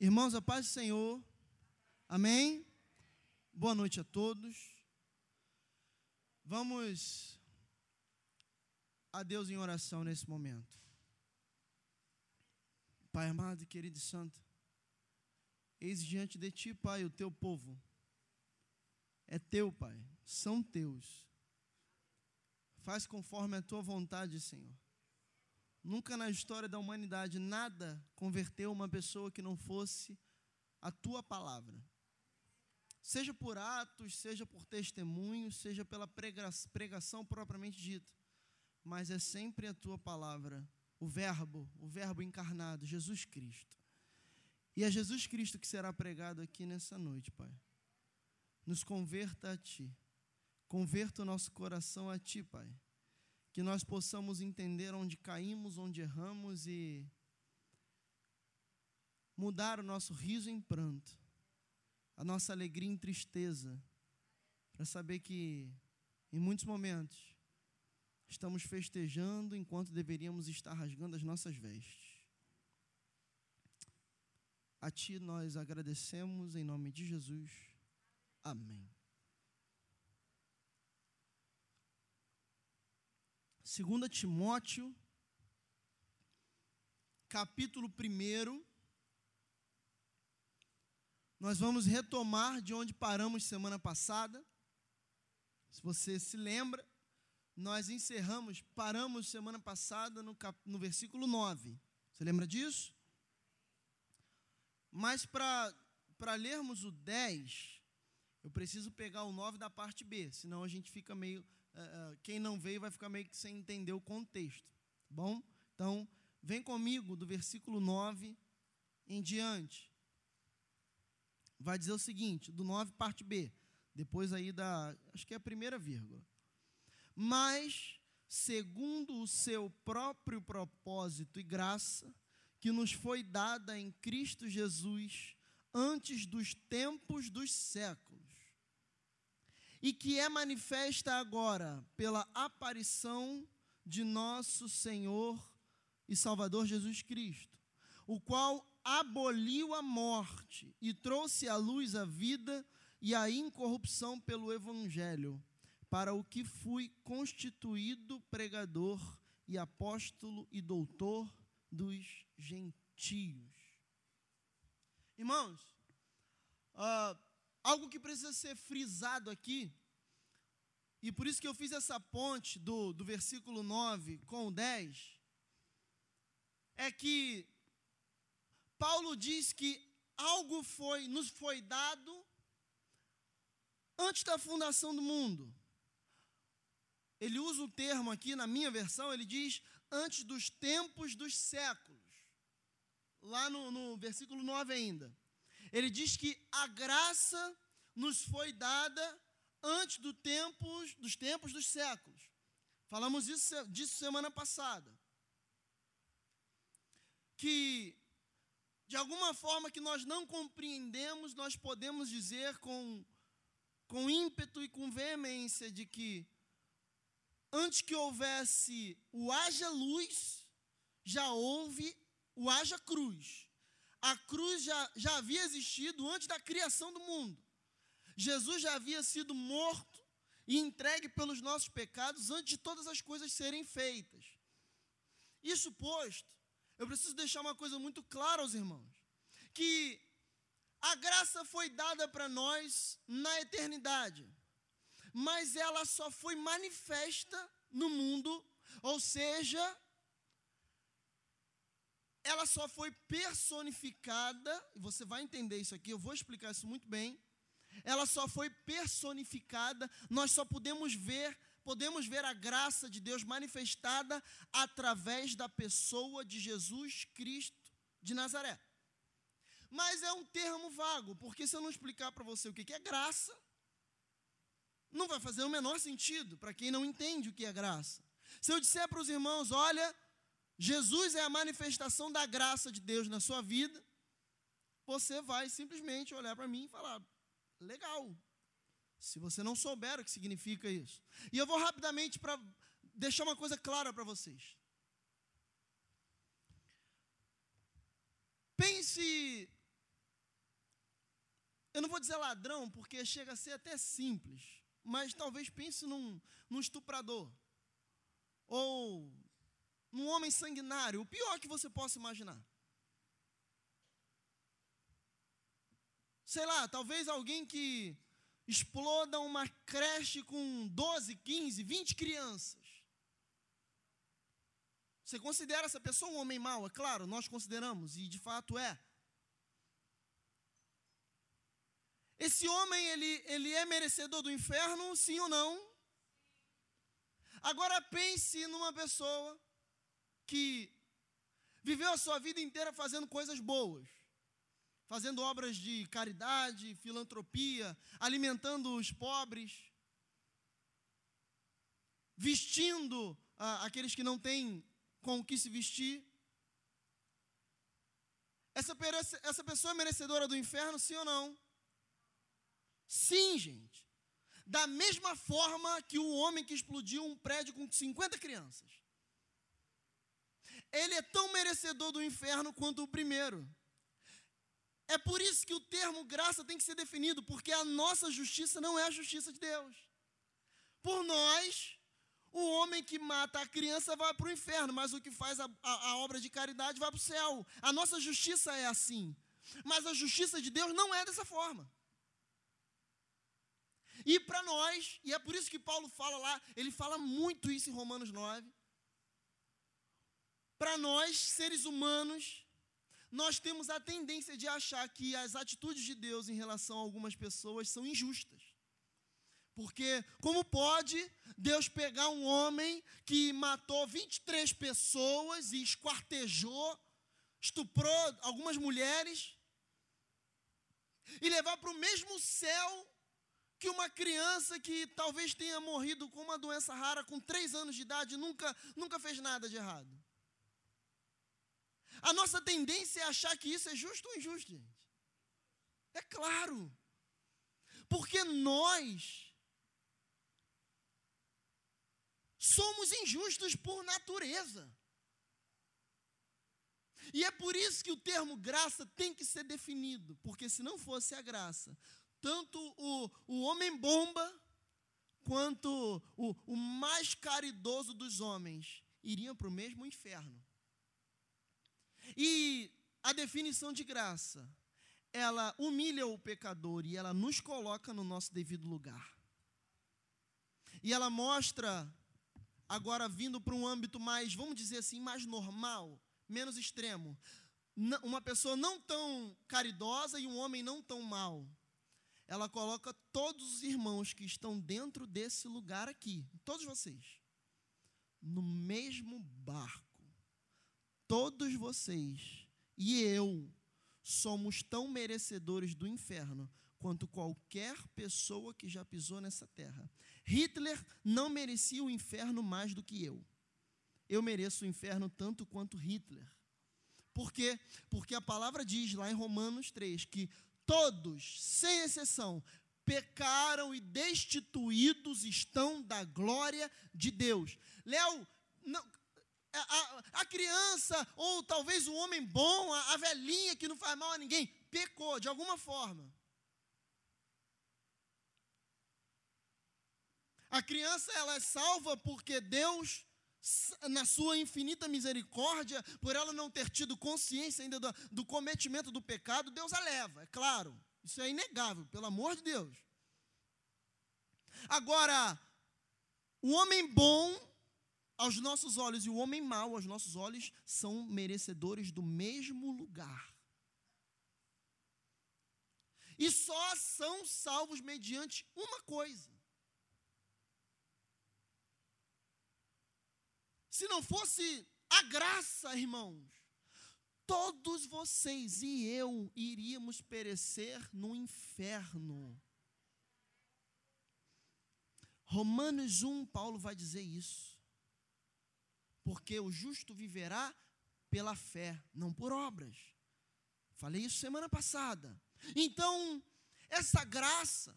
Irmãos, a paz do Senhor. Amém? Boa noite a todos. Vamos a Deus em oração nesse momento. Pai amado querido e santo, eis diante de ti, Pai, o teu povo. É teu, Pai, são teus. Faz conforme a tua vontade, Senhor. Nunca na história da humanidade nada converteu uma pessoa que não fosse a tua palavra. Seja por atos, seja por testemunho, seja pela pregação propriamente dita. Mas é sempre a tua palavra, o Verbo, o Verbo encarnado, Jesus Cristo. E é Jesus Cristo que será pregado aqui nessa noite, Pai. Nos converta a Ti. Converta o nosso coração a Ti, Pai que nós possamos entender onde caímos, onde erramos e mudar o nosso riso em pranto, a nossa alegria em tristeza, para saber que em muitos momentos estamos festejando enquanto deveríamos estar rasgando as nossas vestes. A Ti nós agradecemos em nome de Jesus. Amém. 2 Timóteo, capítulo 1. Nós vamos retomar de onde paramos semana passada. Se você se lembra, nós encerramos, paramos semana passada no, cap, no versículo 9. Você lembra disso? Mas para lermos o 10, eu preciso pegar o 9 da parte B, senão a gente fica meio uh, quem não veio vai ficar meio que sem entender o contexto. Tá bom? Então, vem comigo do versículo 9 em diante. Vai dizer o seguinte, do 9, parte B. Depois aí da, acho que é a primeira vírgula. Mas, segundo o seu próprio propósito e graça, que nos foi dada em Cristo Jesus antes dos tempos dos séculos e que é manifesta agora pela aparição de nosso Senhor e Salvador Jesus Cristo, o qual aboliu a morte e trouxe à luz a vida e a incorrupção pelo Evangelho, para o que fui constituído pregador e apóstolo e doutor dos gentios. Irmãos, uh, Algo que precisa ser frisado aqui, e por isso que eu fiz essa ponte do, do versículo 9 com o 10, é que Paulo diz que algo foi, nos foi dado antes da fundação do mundo. Ele usa o termo aqui na minha versão, ele diz antes dos tempos dos séculos. Lá no, no versículo 9 ainda. Ele diz que a graça nos foi dada antes do tempos, dos tempos dos séculos. Falamos isso, disso semana passada. Que, de alguma forma que nós não compreendemos, nós podemos dizer com, com ímpeto e com veemência de que, antes que houvesse o haja luz, já houve o haja cruz a cruz já, já havia existido antes da criação do mundo. Jesus já havia sido morto e entregue pelos nossos pecados antes de todas as coisas serem feitas. Isso posto, eu preciso deixar uma coisa muito clara aos irmãos: que a graça foi dada para nós na eternidade, mas ela só foi manifesta no mundo, ou seja, ela só foi personificada, e você vai entender isso aqui, eu vou explicar isso muito bem. Ela só foi personificada, nós só podemos ver, podemos ver a graça de Deus manifestada através da pessoa de Jesus Cristo de Nazaré. Mas é um termo vago, porque se eu não explicar para você o que é graça, não vai fazer o menor sentido para quem não entende o que é graça. Se eu disser para os irmãos, olha, Jesus é a manifestação da graça de Deus na sua vida, você vai simplesmente olhar para mim e falar: legal. Se você não souber o que significa isso. E eu vou rapidamente para deixar uma coisa clara para vocês. Pense eu não vou dizer ladrão, porque chega a ser até simples, mas talvez pense num, num estuprador, ou num homem sanguinário, o pior que você possa imaginar. Sei lá, talvez alguém que exploda uma creche com 12, 15, 20 crianças. Você considera essa pessoa um homem mau? É claro, nós consideramos, e de fato é. Esse homem, ele, ele é merecedor do inferno, sim ou não? Agora pense numa pessoa que viveu a sua vida inteira fazendo coisas boas, fazendo obras de caridade, filantropia, alimentando os pobres, vestindo ah, aqueles que não têm com o que se vestir. Essa, essa pessoa é merecedora do inferno, sim ou não? Sim, gente. Da mesma forma que o homem que explodiu um prédio com 50 crianças. Ele é tão merecedor do inferno quanto o primeiro. É por isso que o termo graça tem que ser definido, porque a nossa justiça não é a justiça de Deus. Por nós, o homem que mata a criança vai para o inferno, mas o que faz a, a, a obra de caridade vai para o céu. A nossa justiça é assim. Mas a justiça de Deus não é dessa forma. E para nós, e é por isso que Paulo fala lá, ele fala muito isso em Romanos 9. Para nós, seres humanos, nós temos a tendência de achar que as atitudes de Deus em relação a algumas pessoas são injustas. Porque como pode Deus pegar um homem que matou 23 pessoas e esquartejou, estuprou algumas mulheres e levar para o mesmo céu que uma criança que talvez tenha morrido com uma doença rara com três anos de idade nunca, nunca fez nada de errado. A nossa tendência é achar que isso é justo ou injusto, gente. É claro. Porque nós somos injustos por natureza. E é por isso que o termo graça tem que ser definido, porque se não fosse a graça, tanto o, o homem bomba quanto o, o mais caridoso dos homens iriam para o mesmo inferno. E a definição de graça, ela humilha o pecador e ela nos coloca no nosso devido lugar. E ela mostra, agora vindo para um âmbito mais, vamos dizer assim, mais normal, menos extremo, uma pessoa não tão caridosa e um homem não tão mau ela coloca todos os irmãos que estão dentro desse lugar aqui, todos vocês, no mesmo barco. Todos vocês e eu somos tão merecedores do inferno quanto qualquer pessoa que já pisou nessa terra. Hitler não merecia o inferno mais do que eu. Eu mereço o inferno tanto quanto Hitler. Por quê? Porque a palavra diz lá em Romanos 3 que todos, sem exceção, pecaram e destituídos estão da glória de Deus. Léo, a, a, a, criança, ou talvez o homem bom, a, a velhinha que não faz mal a ninguém, pecou de alguma forma. A criança ela é salva porque Deus na sua infinita misericórdia, por ela não ter tido consciência ainda do, do, cometimento do pecado, Deus a leva, é claro. Isso é inegável, pelo amor de Deus. Agora, o homem bom aos nossos olhos e o homem mau aos nossos olhos são merecedores do mesmo lugar. E só são salvos mediante uma coisa: Se não fosse a graça, irmãos, todos vocês e eu iríamos perecer no inferno. Romanos 1, Paulo vai dizer isso. Porque o justo viverá pela fé, não por obras. Falei isso semana passada. Então, essa graça,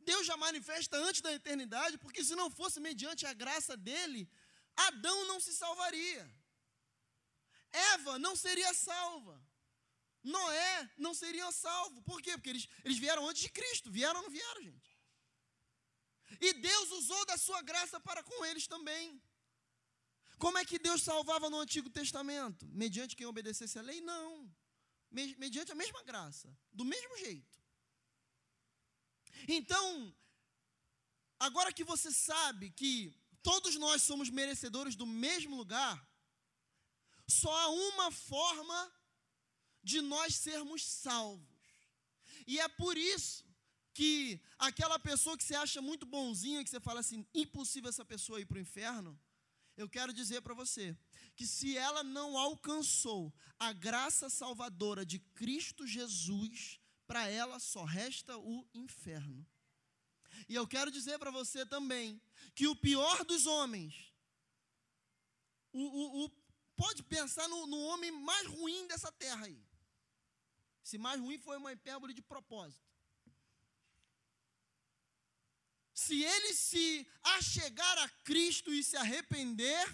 Deus já manifesta antes da eternidade, porque se não fosse mediante a graça dele, Adão não se salvaria. Eva não seria salva. Noé não seria salvo. Por quê? Porque eles, eles vieram antes de Cristo. Vieram ou não vieram, gente? E Deus usou da sua graça para com eles também. Como é que Deus salvava no Antigo Testamento? Mediante quem obedecesse a lei? Não. Mediante a mesma graça, do mesmo jeito. Então, agora que você sabe que todos nós somos merecedores do mesmo lugar, só há uma forma de nós sermos salvos. E é por isso que aquela pessoa que você acha muito bonzinha, que você fala assim, impossível essa pessoa ir para o inferno, eu quero dizer para você que se ela não alcançou a graça salvadora de Cristo Jesus, para ela só resta o inferno. E eu quero dizer para você também que o pior dos homens, o, o, o pode pensar no, no homem mais ruim dessa terra aí. Se mais ruim foi uma hipérbole de propósito. Se ele se achegar a Cristo e se arrepender,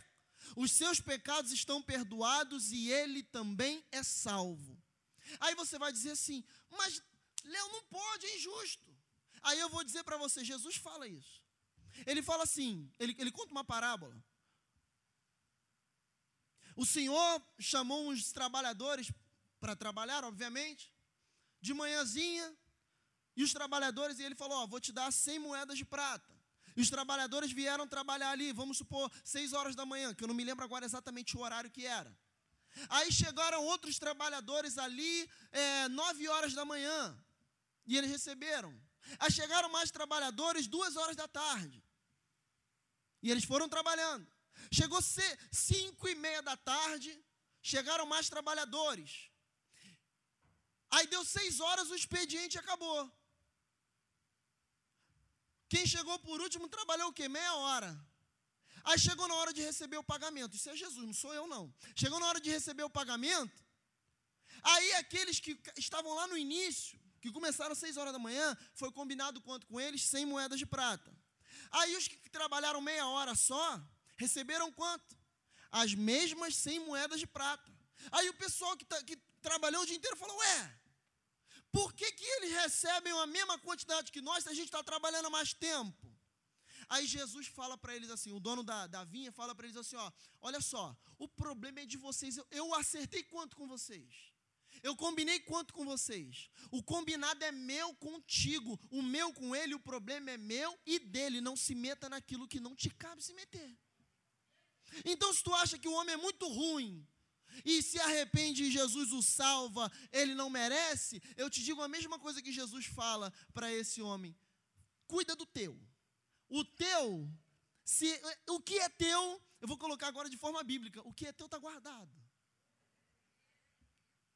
os seus pecados estão perdoados e ele também é salvo. Aí você vai dizer assim, mas Léo não pode, é injusto. Aí eu vou dizer para você, Jesus fala isso. Ele fala assim, ele, ele conta uma parábola. O Senhor chamou uns trabalhadores para trabalhar, obviamente, de manhãzinha, e os trabalhadores, e ele falou: vou te dar 100 moedas de prata. E os trabalhadores vieram trabalhar ali, vamos supor, 6 horas da manhã, que eu não me lembro agora exatamente o horário que era. Aí chegaram outros trabalhadores ali, é, 9 horas da manhã, e eles receberam. Aí chegaram mais trabalhadores, 2 horas da tarde. E eles foram trabalhando. Chegou cinco e meia da tarde, chegaram mais trabalhadores. Aí deu seis horas, o expediente acabou. Quem chegou por último trabalhou o quê? Meia hora. Aí chegou na hora de receber o pagamento. Isso é Jesus, não sou eu não. Chegou na hora de receber o pagamento. Aí aqueles que estavam lá no início, que começaram às seis horas da manhã, foi combinado quanto com eles? 100 moedas de prata. Aí os que trabalharam meia hora só, Receberam quanto? As mesmas 100 moedas de prata. Aí o pessoal que, tá, que trabalhou o dia inteiro falou: Ué, por que, que eles recebem a mesma quantidade que nós se a gente está trabalhando mais tempo? Aí Jesus fala para eles assim: o dono da, da vinha fala para eles assim: ó, olha só, o problema é de vocês. Eu, eu acertei quanto com vocês? Eu combinei quanto com vocês? O combinado é meu contigo, o meu com ele, o problema é meu e dele. Não se meta naquilo que não te cabe se meter. Então, se tu acha que o homem é muito ruim e se arrepende e Jesus o salva, ele não merece, eu te digo a mesma coisa que Jesus fala para esse homem: cuida do teu. O teu, se o que é teu, eu vou colocar agora de forma bíblica: o que é teu está guardado.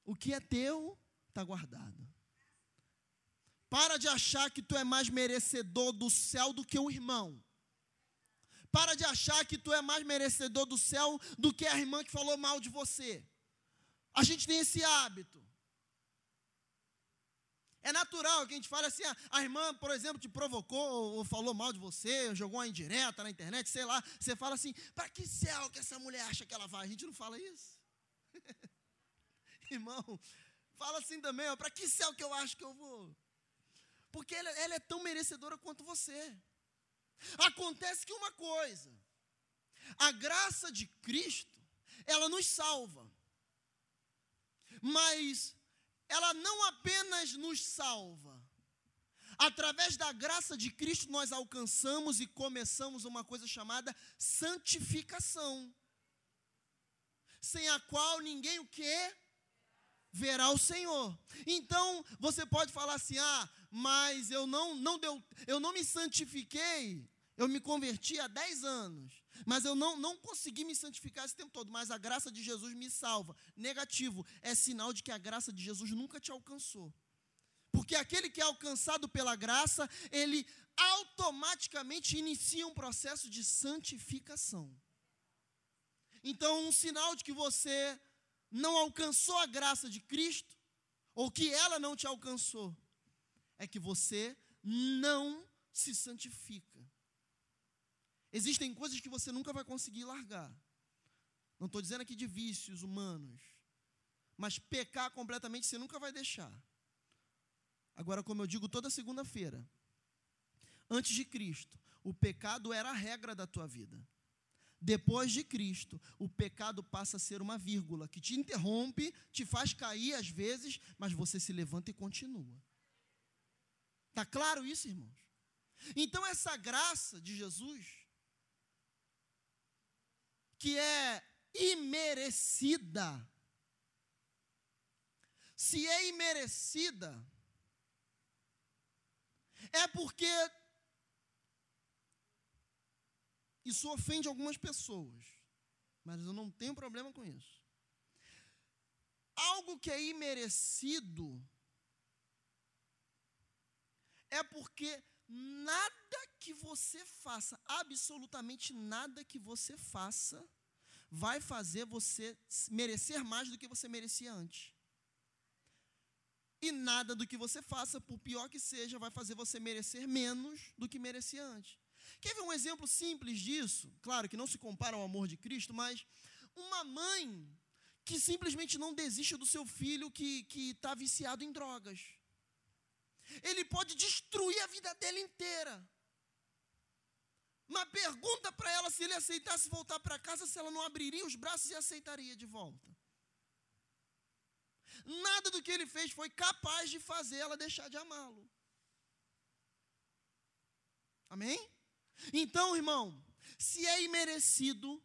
O que é teu está guardado. Para de achar que tu é mais merecedor do céu do que o irmão. Para de achar que tu é mais merecedor do céu do que a irmã que falou mal de você. A gente tem esse hábito. É natural que a gente fale assim, ah, a irmã, por exemplo, te provocou ou falou mal de você, jogou uma indireta na internet, sei lá. Você fala assim, para que céu que essa mulher acha que ela vai? A gente não fala isso. Irmão, fala assim também, para que céu que eu acho que eu vou? Porque ela, ela é tão merecedora quanto você. Acontece que uma coisa, a graça de Cristo, ela nos salva, mas ela não apenas nos salva, através da graça de Cristo nós alcançamos e começamos uma coisa chamada santificação, sem a qual ninguém o que? Verá o Senhor. Então, você pode falar assim: "Ah, mas eu não, não deu, eu não me santifiquei. Eu me converti há 10 anos, mas eu não, não consegui me santificar esse tempo todo. Mas a graça de Jesus me salva. Negativo, é sinal de que a graça de Jesus nunca te alcançou. Porque aquele que é alcançado pela graça, ele automaticamente inicia um processo de santificação. Então, um sinal de que você não alcançou a graça de Cristo, ou que ela não te alcançou, é que você não se santifica. Existem coisas que você nunca vai conseguir largar. Não estou dizendo aqui de vícios humanos, mas pecar completamente você nunca vai deixar. Agora, como eu digo toda segunda-feira, antes de Cristo, o pecado era a regra da tua vida. Depois de Cristo, o pecado passa a ser uma vírgula que te interrompe, te faz cair às vezes, mas você se levanta e continua. Tá claro isso, irmãos? Então essa graça de Jesus que é imerecida. Se é imerecida, é porque isso ofende algumas pessoas, mas eu não tenho problema com isso. Algo que é imerecido é porque nada que você faça, absolutamente nada que você faça, vai fazer você merecer mais do que você merecia antes. E nada do que você faça, por pior que seja, vai fazer você merecer menos do que merecia antes. Quer ver um exemplo simples disso? Claro que não se compara ao amor de Cristo, mas uma mãe que simplesmente não desiste do seu filho que está viciado em drogas. Ele pode destruir a vida dele inteira. Mas pergunta para ela se ele aceitasse voltar para casa, se ela não abriria os braços e aceitaria de volta. Nada do que ele fez foi capaz de fazer ela deixar de amá-lo. Amém? Então, irmão, se é imerecido,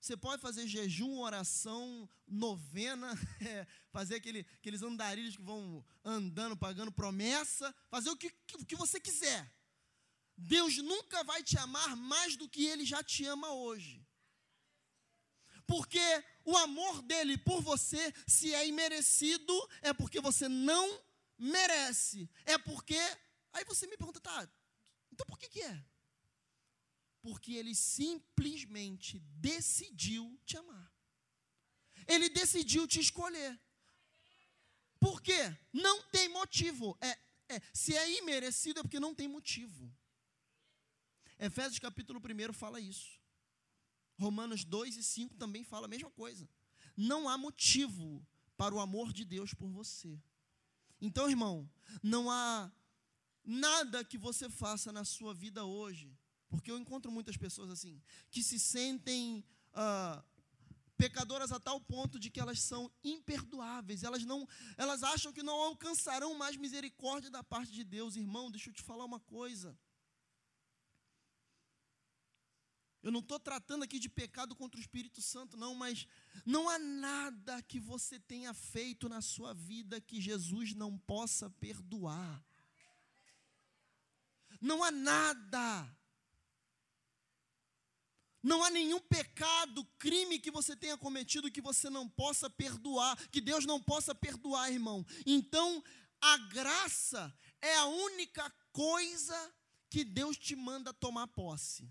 você pode fazer jejum, oração, novena, é, fazer aquele, aqueles andarilhos que vão andando, pagando promessa, fazer o que, o que você quiser. Deus nunca vai te amar mais do que Ele já te ama hoje. Porque o amor dele por você, se é imerecido, é porque você não merece. É porque. Aí você me pergunta, tá, então por que, que é? Porque ele simplesmente decidiu te amar. Ele decidiu te escolher. Por quê? Não tem motivo. É, é, se é imerecido é porque não tem motivo. Efésios capítulo 1 fala isso. Romanos 2 e 5 também fala a mesma coisa. Não há motivo para o amor de Deus por você. Então, irmão, não há nada que você faça na sua vida hoje, porque eu encontro muitas pessoas assim, que se sentem ah, pecadoras a tal ponto de que elas são imperdoáveis, elas não, elas acham que não alcançarão mais misericórdia da parte de Deus, irmão. Deixa eu te falar uma coisa. Eu não estou tratando aqui de pecado contra o Espírito Santo, não, mas não há nada que você tenha feito na sua vida que Jesus não possa perdoar. Não há nada. Não há nenhum pecado, crime que você tenha cometido que você não possa perdoar, que Deus não possa perdoar, irmão. Então, a graça é a única coisa que Deus te manda tomar posse.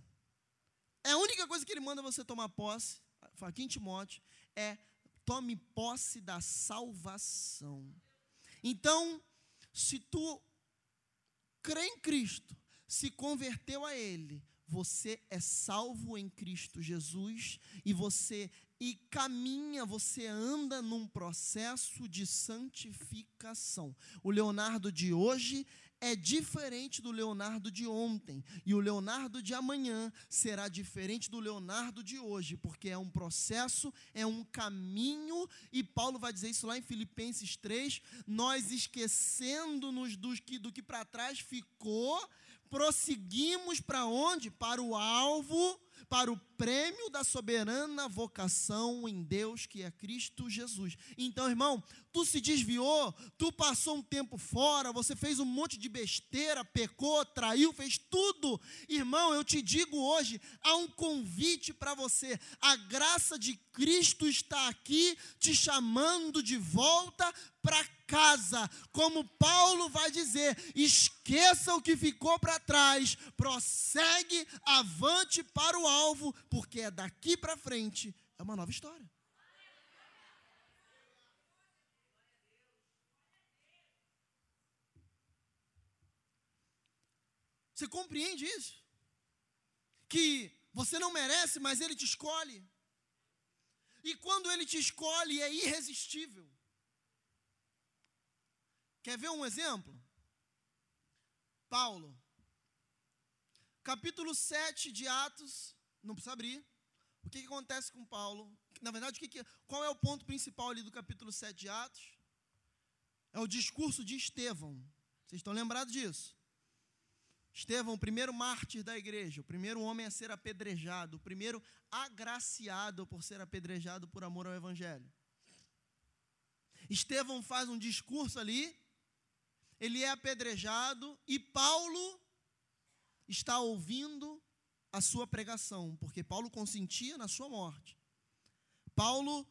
É a única coisa que ele manda você tomar posse, aqui em Timóteo, é tome posse da salvação. Então, se tu crê em Cristo, se converteu a Ele, você é salvo em Cristo Jesus e você e caminha, você anda num processo de santificação. O Leonardo de hoje é diferente do Leonardo de ontem, e o Leonardo de amanhã será diferente do Leonardo de hoje, porque é um processo, é um caminho, e Paulo vai dizer isso lá em Filipenses 3, nós esquecendo-nos do que, do que para trás ficou, prosseguimos para onde? Para o alvo para o prêmio da soberana vocação em Deus, que é Cristo Jesus. Então, irmão, tu se desviou, tu passou um tempo fora, você fez um monte de besteira, pecou, traiu, fez tudo. Irmão, eu te digo hoje, há um convite para você. A graça de Cristo está aqui te chamando de volta para casa. Como Paulo vai dizer, esqueça o que ficou para trás, prossegue avante para o alvo, porque é daqui para frente é uma nova história. Você compreende isso? Que você não merece, mas Ele te escolhe. E quando Ele te escolhe, é irresistível. Quer ver um exemplo? Paulo. Capítulo 7 de Atos, não precisa abrir. O que, que acontece com Paulo? Na verdade, o que que, qual é o ponto principal ali do capítulo 7 de Atos? É o discurso de Estevão. Vocês estão lembrados disso? Estevão, o primeiro mártir da igreja, o primeiro homem a ser apedrejado, o primeiro agraciado por ser apedrejado por amor ao evangelho. Estevão faz um discurso ali, ele é apedrejado e Paulo está ouvindo a sua pregação, porque Paulo consentia na sua morte. Paulo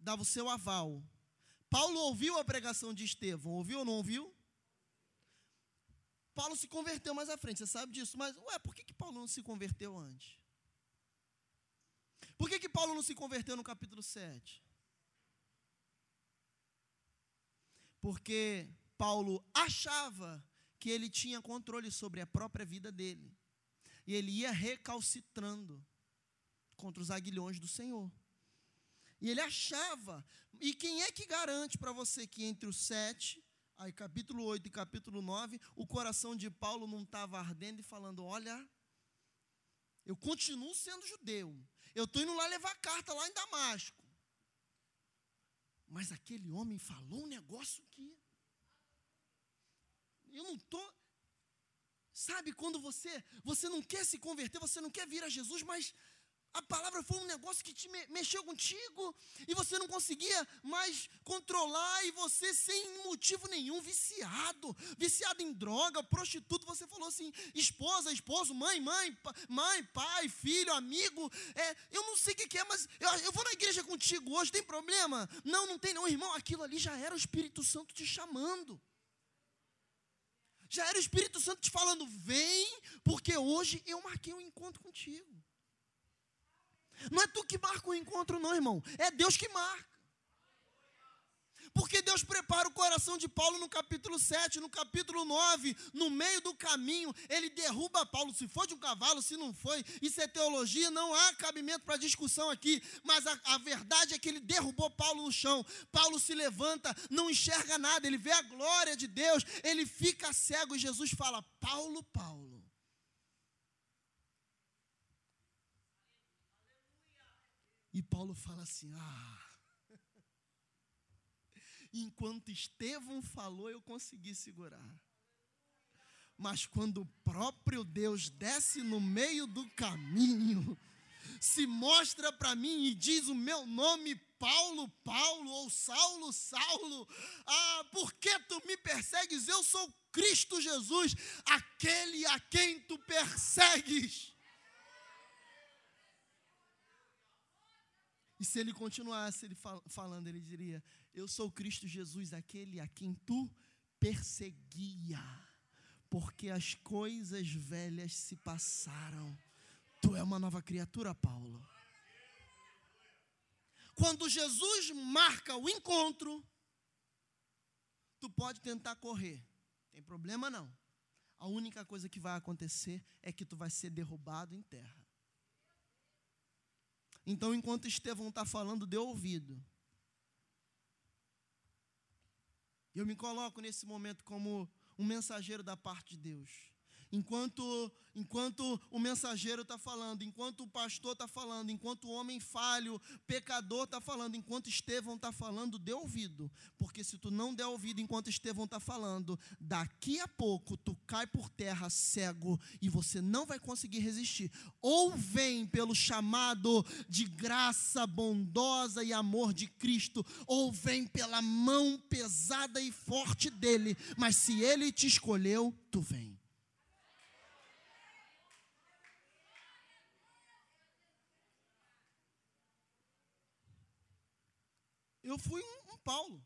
dava o seu aval. Paulo ouviu a pregação de Estevão, ouviu ou não ouviu? Paulo se converteu mais à frente, você sabe disso, mas, ué, por que, que Paulo não se converteu antes? Por que, que Paulo não se converteu no capítulo 7? Porque Paulo achava que ele tinha controle sobre a própria vida dele. E ele ia recalcitrando contra os aguilhões do Senhor. E ele achava. E quem é que garante para você que entre os sete aí capítulo 8 e capítulo 9, o coração de Paulo não estava ardendo e falando: Olha, eu continuo sendo judeu, eu estou indo lá levar carta lá em Damasco. Mas aquele homem falou um negócio que. Eu não estou. Sabe quando você, você não quer se converter, você não quer vir a Jesus, mas a palavra foi um negócio que te mexeu contigo e você não conseguia mais controlar e você sem motivo nenhum, viciado, viciado em droga, prostituto, você falou assim, esposa, esposo, mãe, mãe, mãe, pai, filho, amigo, é, eu não sei o que, é, mas eu, eu vou na igreja contigo hoje, tem problema? Não, não tem não, irmão, aquilo ali já era o Espírito Santo te chamando. Já era o Espírito Santo te falando, vem, porque hoje eu marquei um encontro contigo. Não é tu que marca o encontro, não, irmão. É Deus que marca. Porque Deus prepara o coração de Paulo no capítulo 7, no capítulo 9, no meio do caminho, ele derruba Paulo, se foi de um cavalo, se não foi, isso é teologia, não há cabimento para discussão aqui, mas a, a, verdade é que ele derrubou Paulo no chão. Paulo se levanta, não enxerga nada, ele vê a glória de Deus, ele fica cego e Jesus fala: Paulo, Paulo. E Paulo fala assim: ah, enquanto Estevão falou, eu consegui segurar. Mas quando o próprio Deus desce no meio do caminho, se mostra para mim e diz o meu nome, Paulo, Paulo, ou Saulo, Saulo, ah, por que tu me persegues? Eu sou Cristo Jesus, aquele a quem tu persegues. E se ele continuasse ele fal falando, ele diria: Eu sou Cristo Jesus, aquele a quem tu perseguia, porque as coisas velhas se passaram. Tu é uma nova criatura, Paulo. Quando Jesus marca o encontro, tu pode tentar correr, tem problema não. A única coisa que vai acontecer é que tu vai ser derrubado em terra. Então, enquanto Estevão está falando, dê ouvido. Eu me coloco nesse momento como um mensageiro da parte de Deus. Enquanto, enquanto o mensageiro está falando, enquanto o pastor está falando, enquanto o homem falho, pecador está falando, enquanto Estevão está falando, dê ouvido. Porque se tu não der ouvido enquanto Estevão está falando, daqui a pouco tu cai por terra cego e você não vai conseguir resistir. Ou vem pelo chamado de graça bondosa e amor de Cristo, ou vem pela mão pesada e forte dele. Mas se ele te escolheu, tu vem. Eu fui um, um Paulo.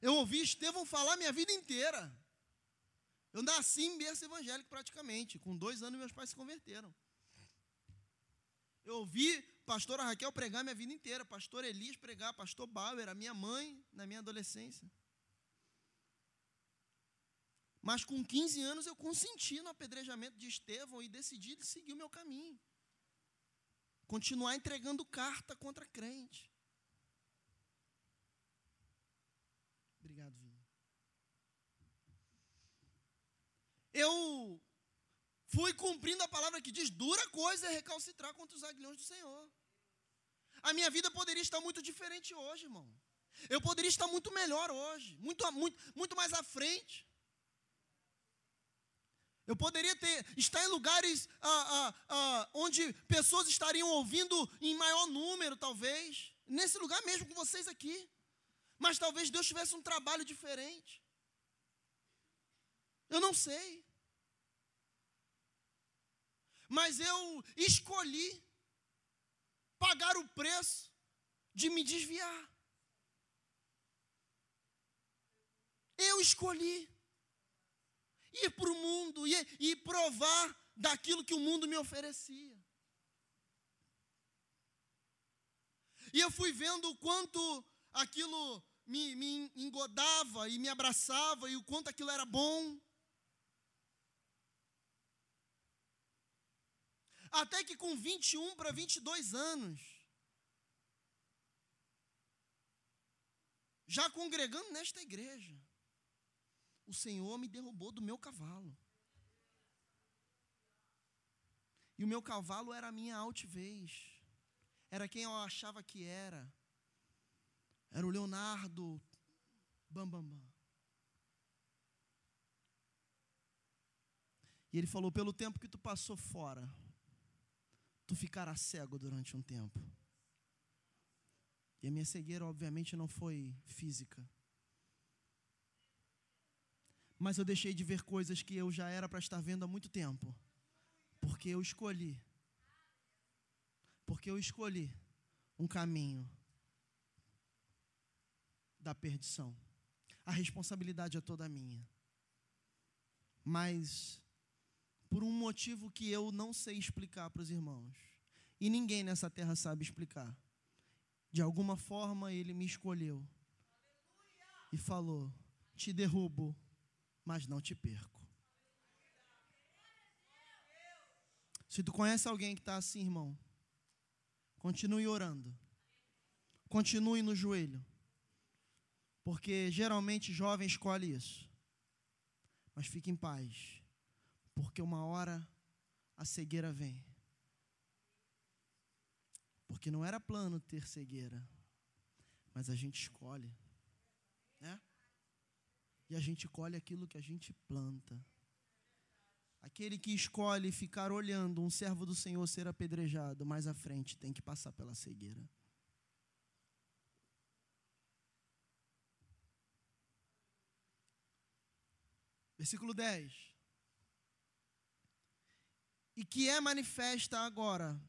Eu ouvi Estevão falar minha vida inteira. Eu nasci em berço evangélico praticamente. Com dois anos, meus pais se converteram. Eu ouvi pastora Raquel pregar minha vida inteira, pastor Elias pregar, pastor Bauer, a minha mãe, na minha adolescência. Mas com 15 anos eu consenti no apedrejamento de Estevão e decidi seguir o meu caminho continuar entregando carta contra crente. Obrigado, Vinho. Eu fui cumprindo a palavra que diz: dura coisa é recalcitrar contra os aguilhões do Senhor. A minha vida poderia estar muito diferente hoje, irmão. Eu poderia estar muito melhor hoje, muito, muito, muito mais à frente. Eu poderia ter, estar em lugares ah, ah, ah, onde pessoas estariam ouvindo em maior número, talvez. Nesse lugar mesmo com vocês aqui. Mas talvez Deus tivesse um trabalho diferente. Eu não sei. Mas eu escolhi pagar o preço de me desviar. Eu escolhi ir para o mundo e, e provar daquilo que o mundo me oferecia. E eu fui vendo o quanto aquilo me, me engodava e me abraçava e o quanto aquilo era bom. Até que com 21 para 22 anos, já congregando nesta igreja, o Senhor me derrubou do meu cavalo. E o meu cavalo era a minha altivez. Era quem eu achava que era. Era o Leonardo Bam Bam Bam. E ele falou: pelo tempo que tu passou fora, tu ficarás cego durante um tempo. E a minha cegueira, obviamente, não foi física mas eu deixei de ver coisas que eu já era para estar vendo há muito tempo, porque eu escolhi, porque eu escolhi um caminho da perdição. A responsabilidade é toda minha. Mas, por um motivo que eu não sei explicar para os irmãos, e ninguém nessa terra sabe explicar, de alguma forma ele me escolheu e falou: Te derrubo mas não te perco. Se tu conhece alguém que está assim, irmão, continue orando. Continue no joelho. Porque geralmente jovem escolhe isso. Mas fique em paz. Porque uma hora a cegueira vem. Porque não era plano ter cegueira. Mas a gente escolhe. Né? E a gente colhe aquilo que a gente planta. Aquele que escolhe ficar olhando um servo do Senhor ser apedrejado mais à frente tem que passar pela cegueira. Versículo 10. E que é manifesta agora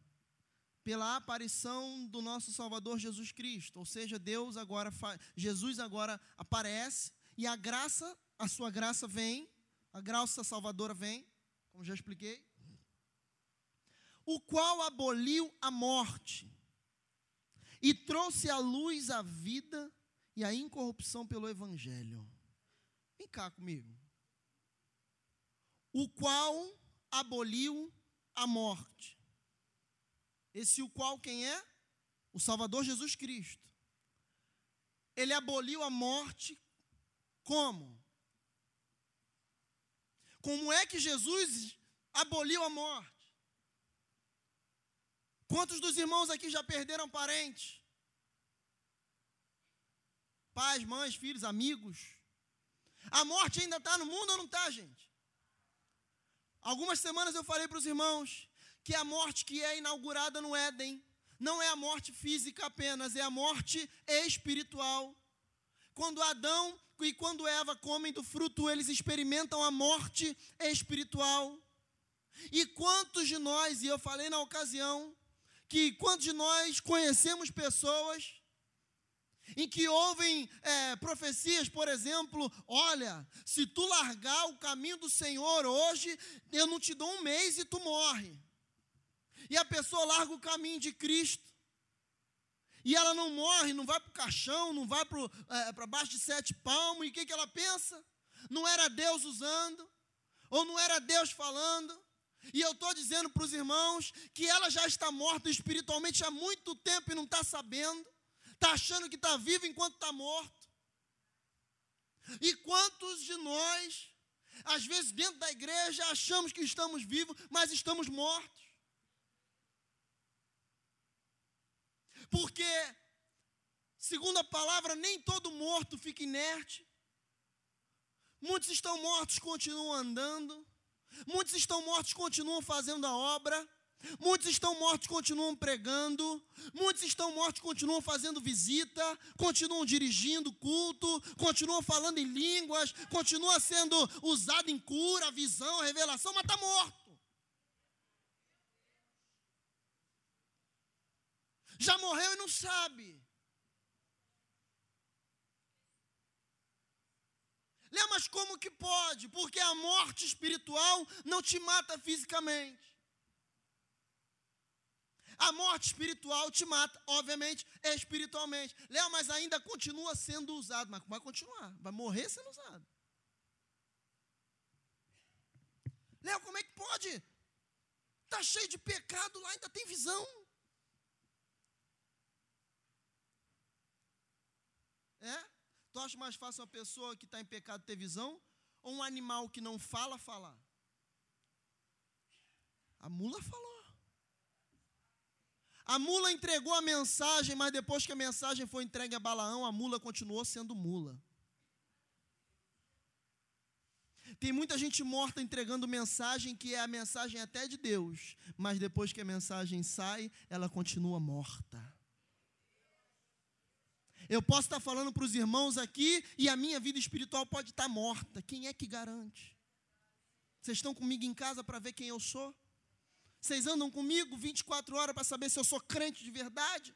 pela aparição do nosso Salvador Jesus Cristo, ou seja, Deus agora Jesus agora aparece e a graça, a sua graça vem, a graça salvadora vem, como já expliquei, o qual aboliu a morte e trouxe à luz a vida e a incorrupção pelo evangelho. Vem cá comigo. O qual aboliu a morte. Esse o qual quem é? O Salvador Jesus Cristo. Ele aboliu a morte como? Como é que Jesus aboliu a morte? Quantos dos irmãos aqui já perderam parentes? Pais, mães, filhos, amigos. A morte ainda está no mundo ou não está, gente? Algumas semanas eu falei para os irmãos que a morte que é inaugurada no Éden não é a morte física apenas, é a morte espiritual. Quando Adão e quando Eva comem do fruto, eles experimentam a morte espiritual. E quantos de nós, e eu falei na ocasião, que quantos de nós conhecemos pessoas em que ouvem é, profecias, por exemplo, olha, se tu largar o caminho do Senhor hoje, eu não te dou um mês e tu morre. E a pessoa larga o caminho de Cristo e ela não morre, não vai para o caixão, não vai para é, baixo de sete palmos, e o que, que ela pensa? Não era Deus usando, ou não era Deus falando. E eu estou dizendo para os irmãos que ela já está morta espiritualmente há muito tempo e não está sabendo, está achando que está vivo enquanto está morto. E quantos de nós, às vezes dentro da igreja, achamos que estamos vivos, mas estamos mortos? Porque, segundo a palavra, nem todo morto fica inerte. Muitos estão mortos, continuam andando. Muitos estão mortos, continuam fazendo a obra. Muitos estão mortos, continuam pregando. Muitos estão mortos, continuam fazendo visita, continuam dirigindo culto, continuam falando em línguas, continuam sendo usado em cura, visão, revelação, mas está morto. Já morreu e não sabe. Lê, mas como que pode? Porque a morte espiritual não te mata fisicamente. A morte espiritual te mata, obviamente, espiritualmente. Léo, mas ainda continua sendo usado. Mas vai continuar, vai morrer sendo usado. Léo, como é que pode? Está cheio de pecado lá, ainda tem visão. É? Tu acha mais fácil uma pessoa que está em pecado ter visão? Ou um animal que não fala, falar? A mula falou. A mula entregou a mensagem, mas depois que a mensagem foi entregue a Balaão, a mula continuou sendo mula. Tem muita gente morta entregando mensagem que é a mensagem até de Deus, mas depois que a mensagem sai, ela continua morta. Eu posso estar falando para os irmãos aqui e a minha vida espiritual pode estar morta. Quem é que garante? Vocês estão comigo em casa para ver quem eu sou? Vocês andam comigo 24 horas para saber se eu sou crente de verdade?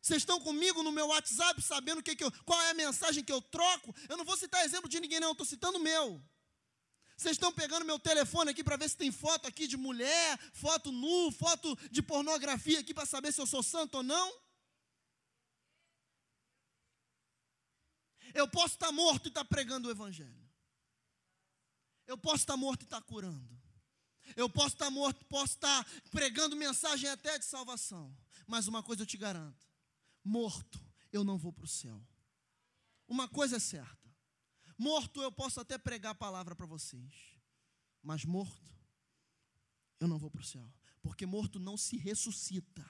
Vocês estão comigo no meu WhatsApp sabendo que que eu, qual é a mensagem que eu troco? Eu não vou citar exemplo de ninguém, não, estou citando o meu. Vocês estão pegando meu telefone aqui para ver se tem foto aqui de mulher, foto nu, foto de pornografia aqui para saber se eu sou santo ou não? Eu posso estar morto e estar pregando o Evangelho. Eu posso estar morto e estar curando. Eu posso estar morto, posso estar pregando mensagem até de salvação. Mas uma coisa eu te garanto: morto, eu não vou para o céu. Uma coisa é certa: morto, eu posso até pregar a palavra para vocês. Mas morto, eu não vou para o céu. Porque morto não se ressuscita.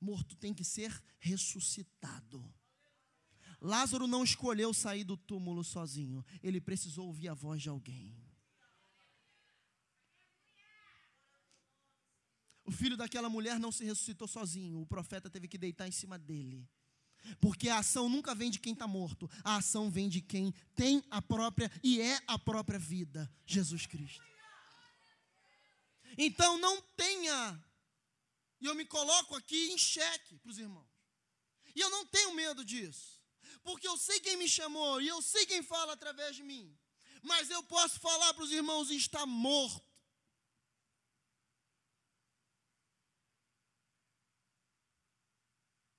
Morto tem que ser ressuscitado. Lázaro não escolheu sair do túmulo sozinho, ele precisou ouvir a voz de alguém. O filho daquela mulher não se ressuscitou sozinho, o profeta teve que deitar em cima dele. Porque a ação nunca vem de quem está morto, a ação vem de quem tem a própria e é a própria vida, Jesus Cristo. Então não tenha, e eu me coloco aqui em xeque para os irmãos, e eu não tenho medo disso porque eu sei quem me chamou e eu sei quem fala através de mim. Mas eu posso falar para os irmãos está morto.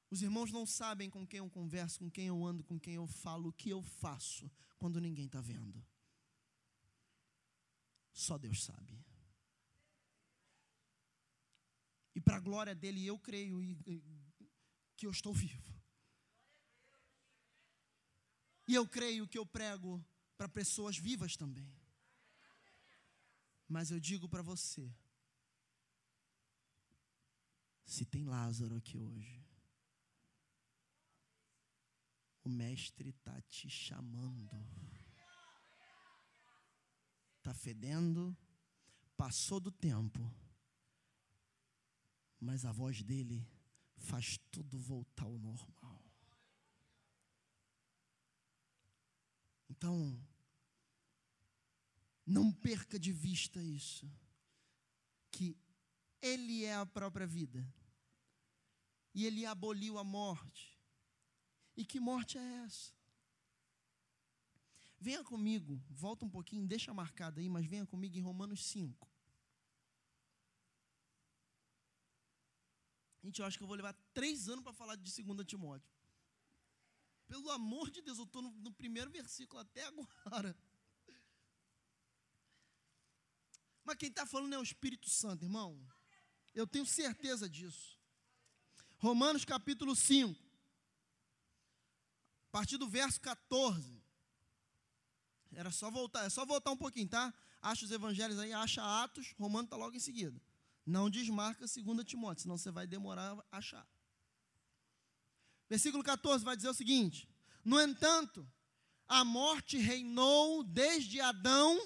Os irmãos não sabem com quem eu converso, com quem eu ando, com quem eu falo, o que eu faço quando ninguém está vendo. Só Deus sabe. E para a glória dele, eu creio que eu estou vivo. E eu creio que eu prego para pessoas vivas também. Mas eu digo para você: se tem Lázaro aqui hoje, o Mestre está te chamando. Está fedendo, passou do tempo, mas a voz dele faz tudo voltar ao normal. Então, não perca de vista isso, que Ele é a própria vida, e Ele aboliu a morte. E que morte é essa? Venha comigo, volta um pouquinho, deixa marcado aí, mas venha comigo em Romanos 5. Gente, eu acho que eu vou levar três anos para falar de 2 Timóteo. Pelo amor de Deus, eu estou no, no primeiro versículo até agora. Mas quem está falando é o Espírito Santo, irmão. Eu tenho certeza disso. Romanos capítulo 5. A partir do verso 14. Era só voltar, é só voltar um pouquinho, tá? Acha os evangelhos aí, acha Atos, Romano está logo em seguida. Não desmarca 2 Timóteo, senão você vai demorar a achar. Versículo 14 vai dizer o seguinte: No entanto, a morte reinou desde Adão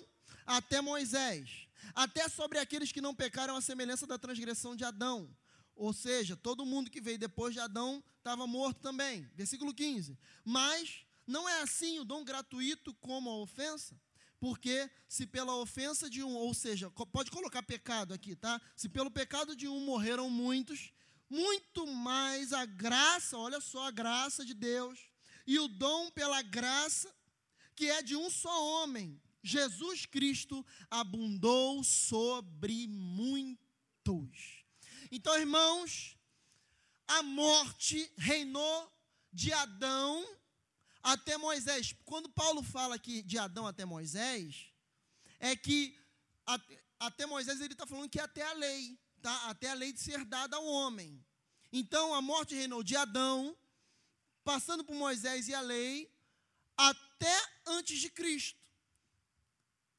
até Moisés, até sobre aqueles que não pecaram a semelhança da transgressão de Adão. Ou seja, todo mundo que veio depois de Adão estava morto também. Versículo 15. Mas não é assim o dom gratuito como a ofensa? Porque se pela ofensa de um, ou seja, pode colocar pecado aqui, tá? Se pelo pecado de um morreram muitos, muito mais a graça, olha só a graça de Deus, e o dom pela graça, que é de um só homem, Jesus Cristo, abundou sobre muitos. Então, irmãos, a morte reinou de Adão até Moisés. Quando Paulo fala aqui de Adão até Moisés, é que até Moisés ele está falando que é até a lei, tá? até a lei de ser dada ao homem. Então a morte reinou de Adão, passando por Moisés e a lei, até antes de Cristo.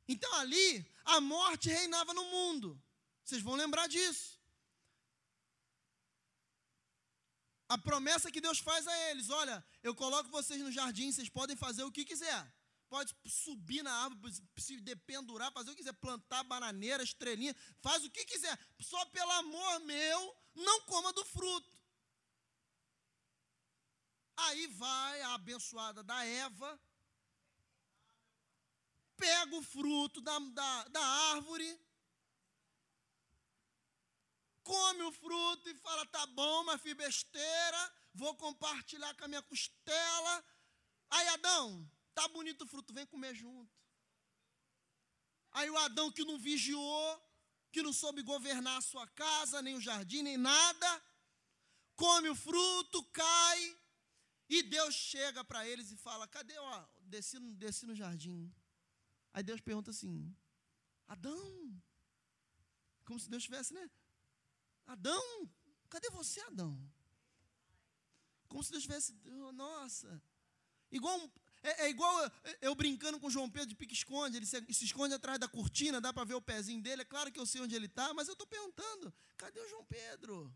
Então ali a morte reinava no mundo. Vocês vão lembrar disso. a promessa que Deus faz a eles: olha, eu coloco vocês no jardim, vocês podem fazer o que quiser. Pode subir na árvore, se dependurar, fazer o que quiser, plantar bananeira, estrelinha, faz o que quiser. Só pelo amor meu, não coma do fruto. Aí vai a abençoada da Eva, pega o fruto da, da, da árvore, come o fruto e fala: tá bom, mas fiz besteira, vou compartilhar com a minha costela. Aí, Adão, tá bonito o fruto, vem comer junto. Aí o Adão que não vigiou, que não soube governar a sua casa, nem o jardim, nem nada, come o fruto, cai, e Deus chega para eles e fala: Cadê, ó, desci, desci no jardim. Aí Deus pergunta assim: Adão, como se Deus tivesse, né? Adão, cadê você, Adão? Como se Deus tivesse, nossa. Igual é, é, igual eu, brincando com o João Pedro de pique-esconde, ele se, se, esconde atrás da cortina, dá para ver o pezinho dele. É claro que eu sei onde ele está, mas eu estou perguntando: cadê o João Pedro?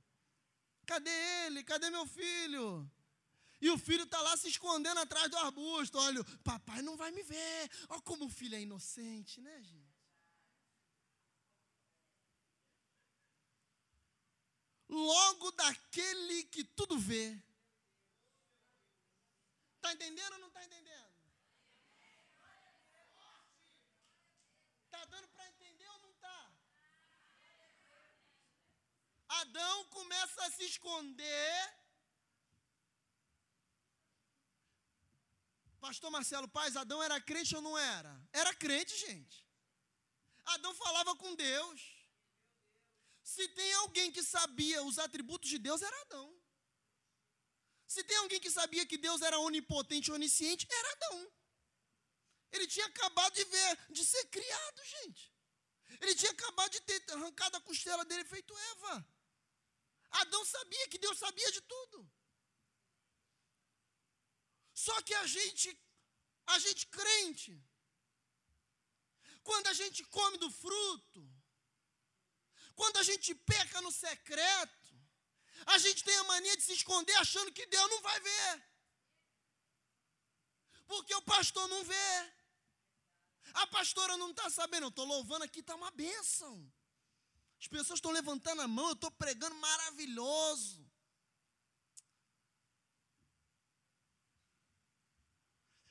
Cadê ele? Cadê meu filho? E o filho está lá se escondendo atrás do arbusto. Olha, papai não vai me ver. Olha como o filho é inocente, né, gente? logo daquele que tudo vê. Está entendendo ou não está entendendo? Está dando para entender ou não está? Adão começa a se esconder. Pastor Marcelo Paz, Adão era crente ou não era? Era crente, gente. Adão falava com Deus. Se tem alguém que sabia os atributos de Deus, era Adão. Se tem alguém que sabia que Deus era onipotente, onisciente, era Adão. Ele tinha acabado de ver, de ser criado, gente. Ele tinha acabado de ter arrancado a costela dele feito Eva. Adão sabia que Deus sabia de tudo. Só que a gente, a gente crente, quando a gente come do fruto, quando a gente peca no secreto, a gente tem a mania de se esconder achando que Deus não vai ver. Porque o pastor não vê. A pastora não está sabendo. Eu estou louvando aqui, está uma bênção. As pessoas estão levantando a mão, eu estou pregando maravilhoso.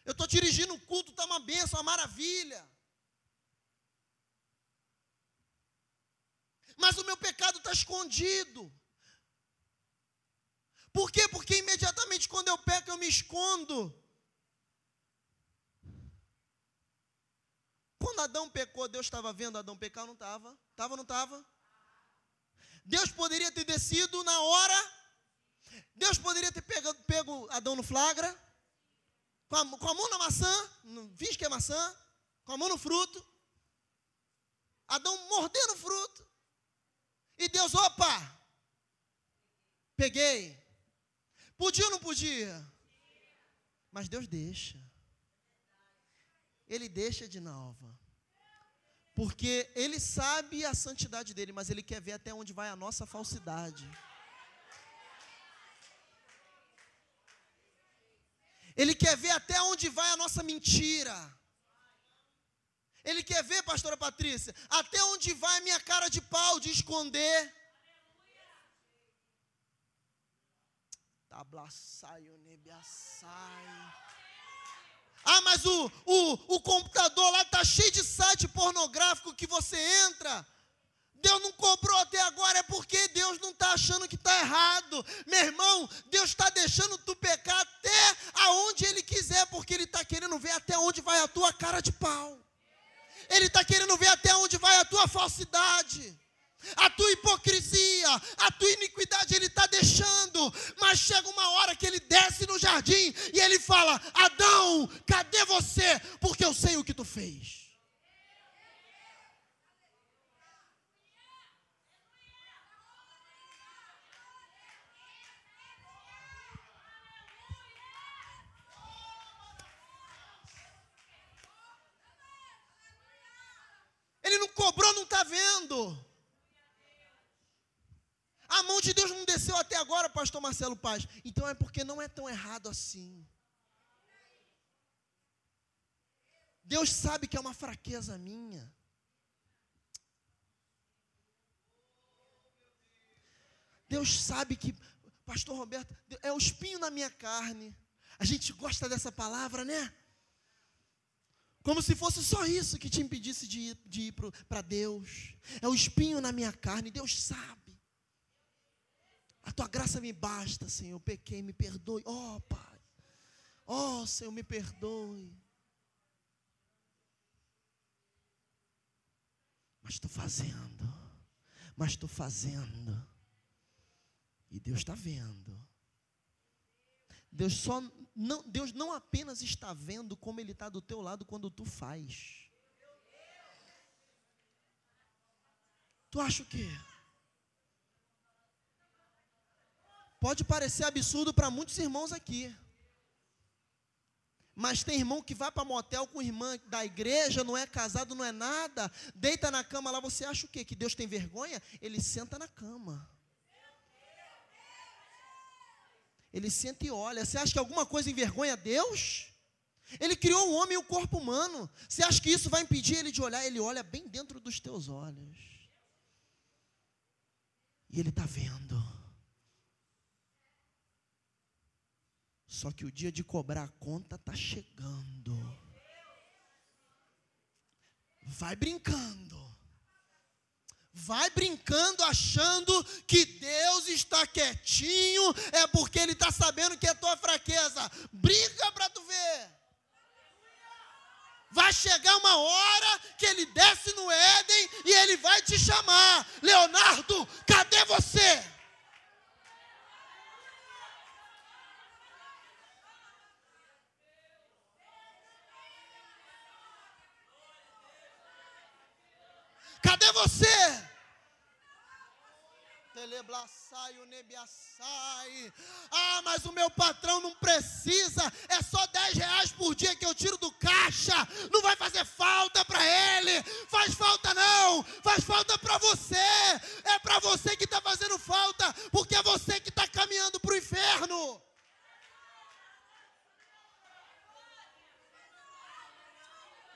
Eu estou dirigindo o culto, está uma bênção, uma maravilha. mas o meu pecado está escondido. Por quê? Porque imediatamente quando eu peco, eu me escondo. Quando Adão pecou, Deus estava vendo Adão pecar não estava? Estava ou não estava? Deus poderia ter descido na hora. Deus poderia ter pego, pego Adão no flagra. Com a, com a mão na maçã. Finge que é maçã. Com a mão no fruto. Adão mordendo o fruto. E Deus, opa! Peguei. Podia ou não podia? Mas Deus deixa. Ele deixa de nova. Porque Ele sabe a santidade dele, mas Ele quer ver até onde vai a nossa falsidade. Ele quer ver até onde vai a nossa mentira. Ele quer ver, pastora Patrícia, até onde vai a minha cara de pau de esconder. Tablaçaio nebiaçai. Ah, mas o, o, o computador lá está cheio de site pornográfico que você entra. Deus não cobrou até agora, é porque Deus não está achando que está errado. Meu irmão, Deus está deixando tu pecar até aonde Ele quiser, porque Ele está querendo ver até onde vai a tua cara de pau. Ele está querendo ver até onde vai a tua falsidade. A tua hipocrisia, a tua iniquidade, ele está deixando, mas chega uma hora que ele desce no jardim e ele fala: Adão, cadê você? Porque eu sei o que tu fez. Ele não cobrou, não está vendo. A mão de Deus não desceu até agora, pastor Marcelo Paz. Então é porque não é tão errado assim. Deus sabe que é uma fraqueza minha. Deus sabe que, pastor Roberto, é o espinho na minha carne. A gente gosta dessa palavra, né? Como se fosse só isso que te impedisse de ir, de ir para Deus. É o espinho na minha carne, Deus sabe. A tua graça me basta, Senhor. Pequei, me perdoe. Oh, Pai. Oh, Senhor, me perdoe. Mas estou fazendo. Mas estou fazendo. E Deus está vendo. Deus só não, Deus não apenas está vendo como Ele está do teu lado quando tu faz. Tu acha o quê? Pode parecer absurdo para muitos irmãos aqui. Mas tem irmão que vai para motel com irmã da igreja, não é casado, não é nada, deita na cama lá, você acha o quê? Que Deus tem vergonha? Ele senta na cama. Ele senta e olha. Você acha que alguma coisa envergonha Deus? Ele criou o homem e o corpo humano. Você acha que isso vai impedir ele de olhar? Ele olha bem dentro dos teus olhos. E ele está vendo. Só que o dia de cobrar a conta está chegando. Vai brincando. Vai brincando achando que Deus está quietinho, é porque Ele está sabendo que é tua fraqueza. Brinca para tu ver. Vai chegar uma hora que ele desce no Éden e ele vai te chamar: Leonardo, cadê você? Cadê você? Ah, mas o meu patrão não precisa. É só 10 reais por dia que eu tiro do caixa. Não vai fazer falta para ele. Faz falta não. Faz falta para você. É para você que está fazendo falta. Porque é você que está caminhando para o inferno.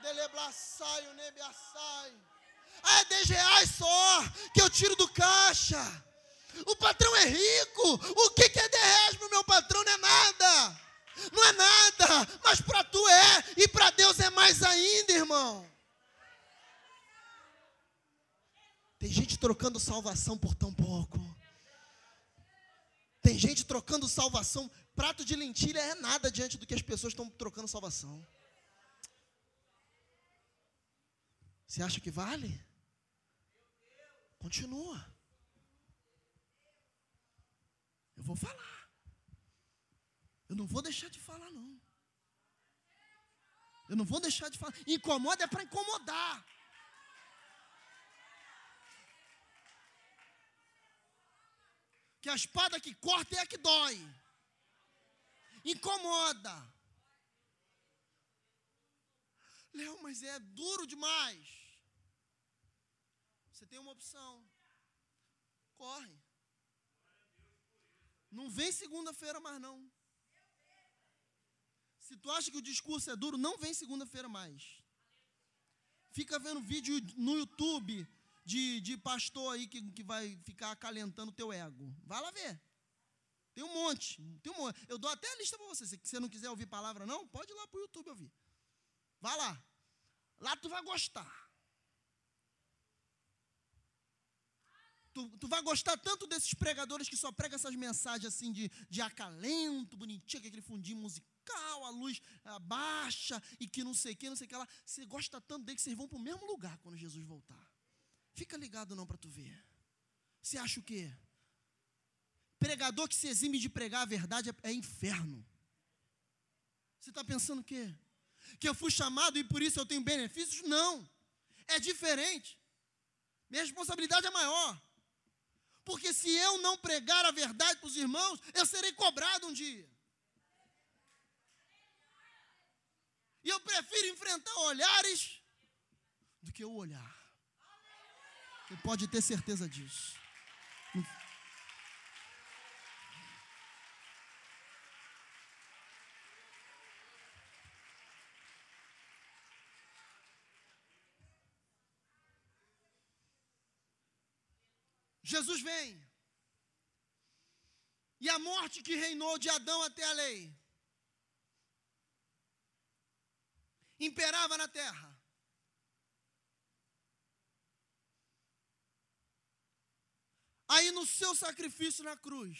Deleblaçai, o nebiaçai. Ah, é 10 reais só que eu tiro do caixa. O patrão é rico. O que, é 10 reais para o meu patrão? Não é nada. Não é nada. Mas para tu é. E para Deus é mais ainda, irmão. Tem gente trocando salvação por tão pouco. Tem gente trocando salvação. Prato de lentilha é nada diante do que as pessoas estão trocando salvação. Você acha que vale? Continua. Eu vou falar. Eu não vou deixar de falar, não. Eu não vou deixar de falar. Incomoda é para incomodar. Que a espada que corta é a que dói. Incomoda. Léo, mas é duro demais. Você tem uma opção. Corre. Não vem segunda-feira mais não. Se tu acha que o discurso é duro, não vem segunda-feira mais. Fica vendo vídeo no YouTube de, de pastor aí que, que vai ficar acalentando o teu ego. Vai lá ver. Tem um monte. Tem um monte. Eu dou até a lista para você. Se você não quiser ouvir palavra, não, pode ir lá para o YouTube ouvir. Vai lá. Lá tu vai gostar. Tu, tu vai gostar tanto desses pregadores que só pregam essas mensagens assim de, de acalento, bonitinho, aquele fundinho musical, a luz baixa e que não sei o que, não sei o que lá. Você gosta tanto dele que vocês vão para o mesmo lugar quando Jesus voltar. Fica ligado não para tu ver. Você acha o quê? Pregador que se exime de pregar a verdade é, é inferno. Você está pensando o quê? Que eu fui chamado e por isso eu tenho benefícios? Não. É diferente. Minha responsabilidade é maior. Porque se eu não pregar a verdade para os irmãos, eu serei cobrado um dia. E eu prefiro enfrentar olhares do que o olhar. Você pode ter certeza disso. Jesus vem. E a morte que reinou de Adão até a lei imperava na terra. Aí no seu sacrifício na cruz,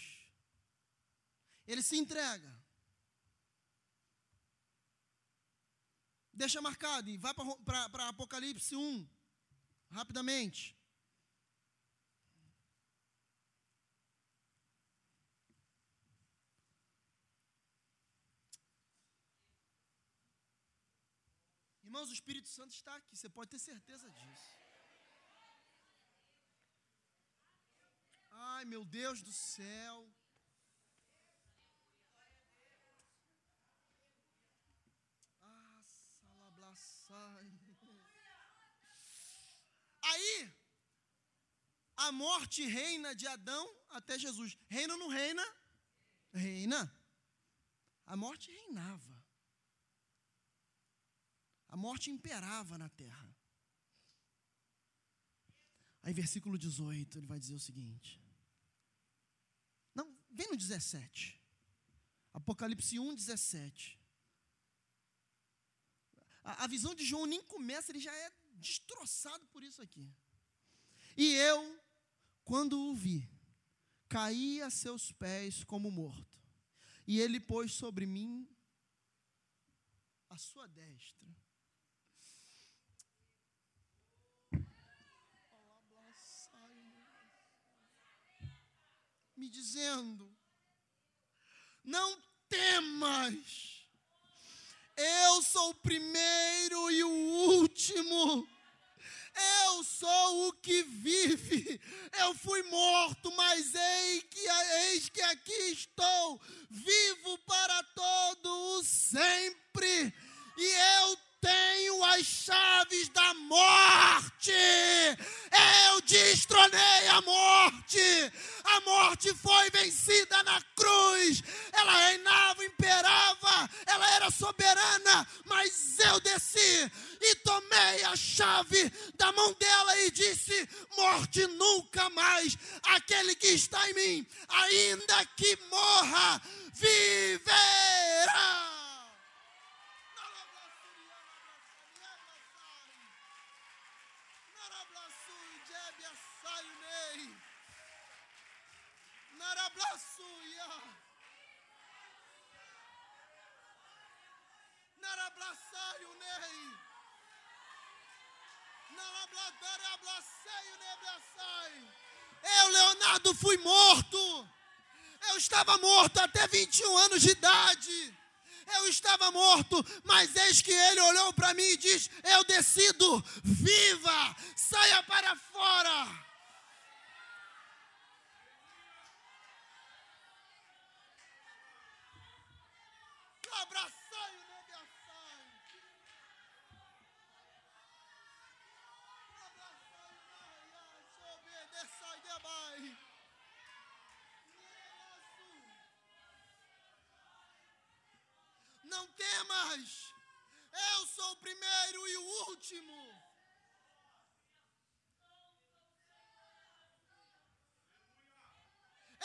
ele se entrega. Deixa marcado e vai para Apocalipse 1, rapidamente. Irmãos, o Espírito Santo está aqui, você pode ter certeza disso. Ai, meu Deus do céu. Ah, salablaçai. Aí, a morte reina de Adão até Jesus. Reina ou não reina? Reina. A morte reinava. A morte imperava na terra. Aí, versículo 18, ele vai dizer o seguinte. Não, vem no 17. Apocalipse 1, 17. A, a visão de João nem começa, ele já é destroçado por isso aqui. E eu, quando o vi, caí a seus pés como morto. E ele pôs sobre mim a sua destra me dizendo: Não temas, eu sou o primeiro e o último. Eu sou o que vive. Eu fui morto, mas eis que, aqui estou, vivo para todo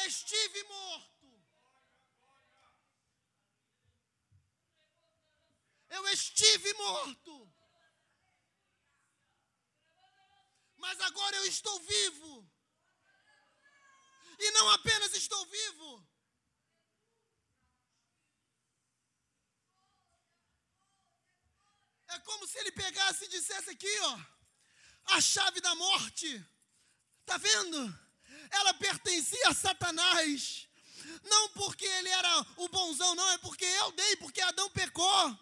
Estive morto. Eu estive morto. Mas agora eu estou vivo. E não apenas estou vivo. É como se ele pegasse e dissesse aqui, ó, a chave da morte. Tá vendo? Ela pertencia a Satanás. Não porque ele era o bonzão, não, é porque eu dei, porque Adão pecou.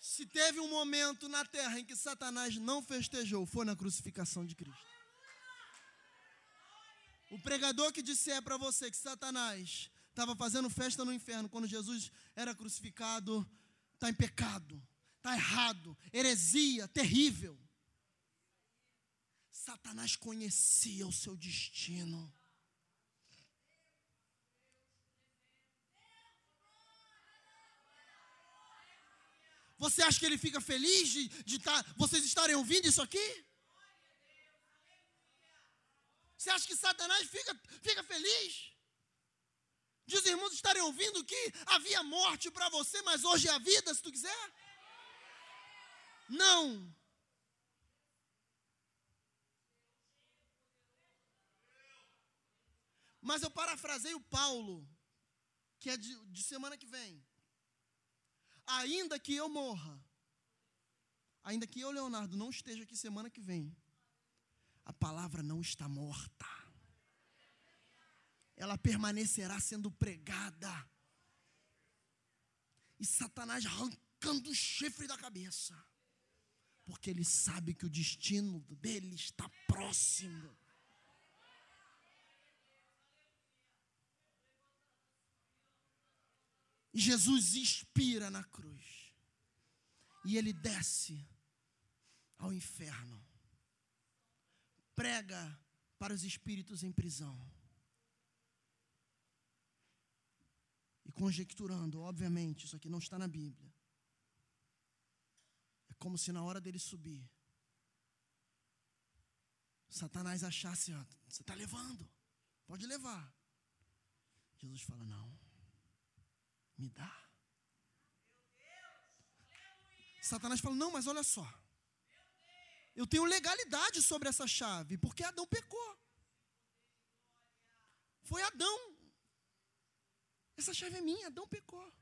Se teve um momento na terra em que Satanás não festejou, foi na crucificação de Cristo. O pregador que disser para você que Satanás estava fazendo festa no inferno quando Jesus era crucificado, está em pecado, está errado, heresia, terrível. Satanás conhecia o seu destino. Você acha que ele fica feliz de, de tá, vocês estarem ouvindo isso aqui? Você acha que Satanás fica, fica feliz? De os irmãos estarem ouvindo que havia morte para você, mas hoje é a vida, se tu quiser? Não. Mas eu parafrasei o Paulo, que é de, de semana que vem ainda que eu morra, ainda que eu, Leonardo, não esteja aqui semana que vem, a palavra não está morta. Ela permanecerá sendo pregada. E Satanás arrancando o chifre da cabeça. Porque ele sabe que o destino dele está próximo. E Jesus expira na cruz. E ele desce ao inferno. Prega para os espíritos em prisão. E conjecturando, obviamente, isso aqui não está na Bíblia. Como se na hora dele subir, Satanás achasse, ó, você está levando, pode levar. Jesus fala, não. Me dá. Satanás fala: Não, mas olha só. Eu tenho legalidade sobre essa chave, porque Adão pecou. Foi Adão. Essa chave é minha, Adão pecou.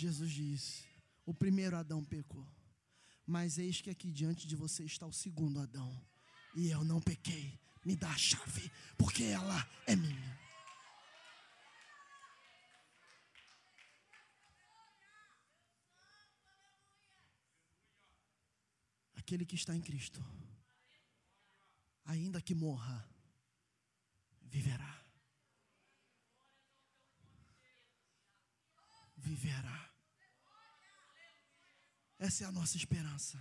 Jesus disse: O primeiro Adão pecou. Mas eis que aqui diante de você está o segundo Adão. E eu não pequei me dá a chave, porque ela é minha. Aquele que está em Cristo, ainda que morra, viverá. Viverá. Essa é a nossa esperança.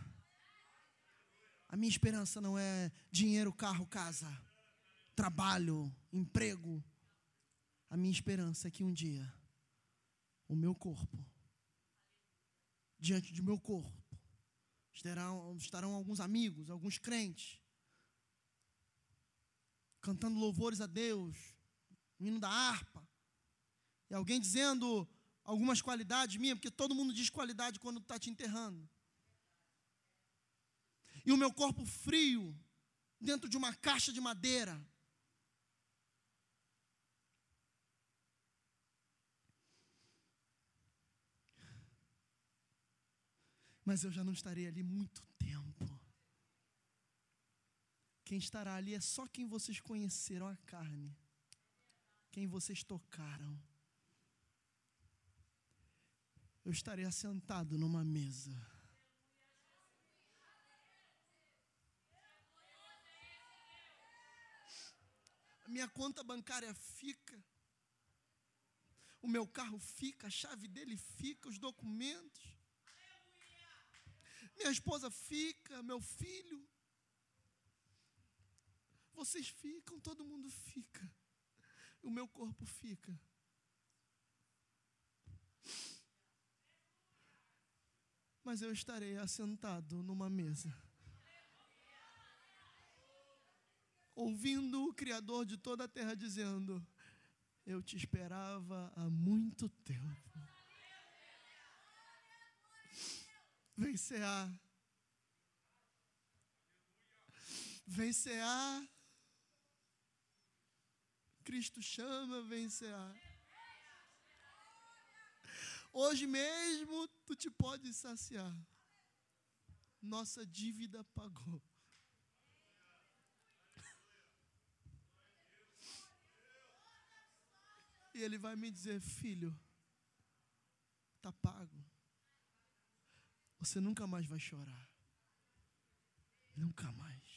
A minha esperança não é dinheiro, carro, casa, trabalho, emprego. A minha esperança é que um dia o meu corpo, diante do meu corpo, estarão, estarão alguns amigos, alguns crentes, cantando louvores a Deus, o hino da harpa, e alguém dizendo algumas qualidades minhas, porque todo mundo diz qualidade quando está te enterrando e o meu corpo frio dentro de uma caixa de madeira. Mas eu já não estarei ali muito tempo. Quem estará ali é só quem vocês conheceram a carne, quem vocês tocaram. Eu estarei assentado numa mesa minha conta bancária fica, o meu carro fica, a chave dele fica, os documentos. Minha esposa fica, meu filho. Vocês ficam, todo mundo fica. O meu corpo fica. Mas eu estarei assentado numa mesa. Ouvindo o Criador de toda a terra dizendo: Eu te esperava há muito tempo. Vencerá. Vencerá. Cristo chama, vencerá. Hoje mesmo tu te pode saciar. Nossa dívida pagou. E ele vai me dizer, filho, está pago. Você nunca mais vai chorar. Nunca mais.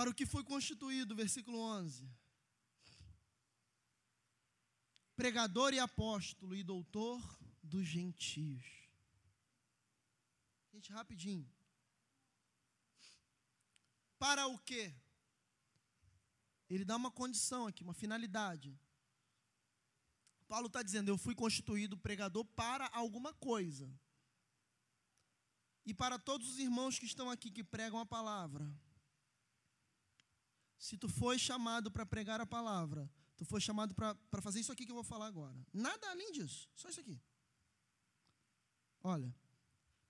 Para o que foi constituído, versículo 11. Pregador e apóstolo e doutor dos gentios. Gente, rapidinho. Para o quê? Ele dá uma condição aqui, uma finalidade. Paulo está dizendo: Eu fui constituído pregador para alguma coisa. E para todos os irmãos que estão aqui que pregam a palavra. Se tu foi chamado para pregar a palavra, tu foi chamado para fazer isso aqui que eu vou falar agora. Nada além disso, só isso aqui. Olha,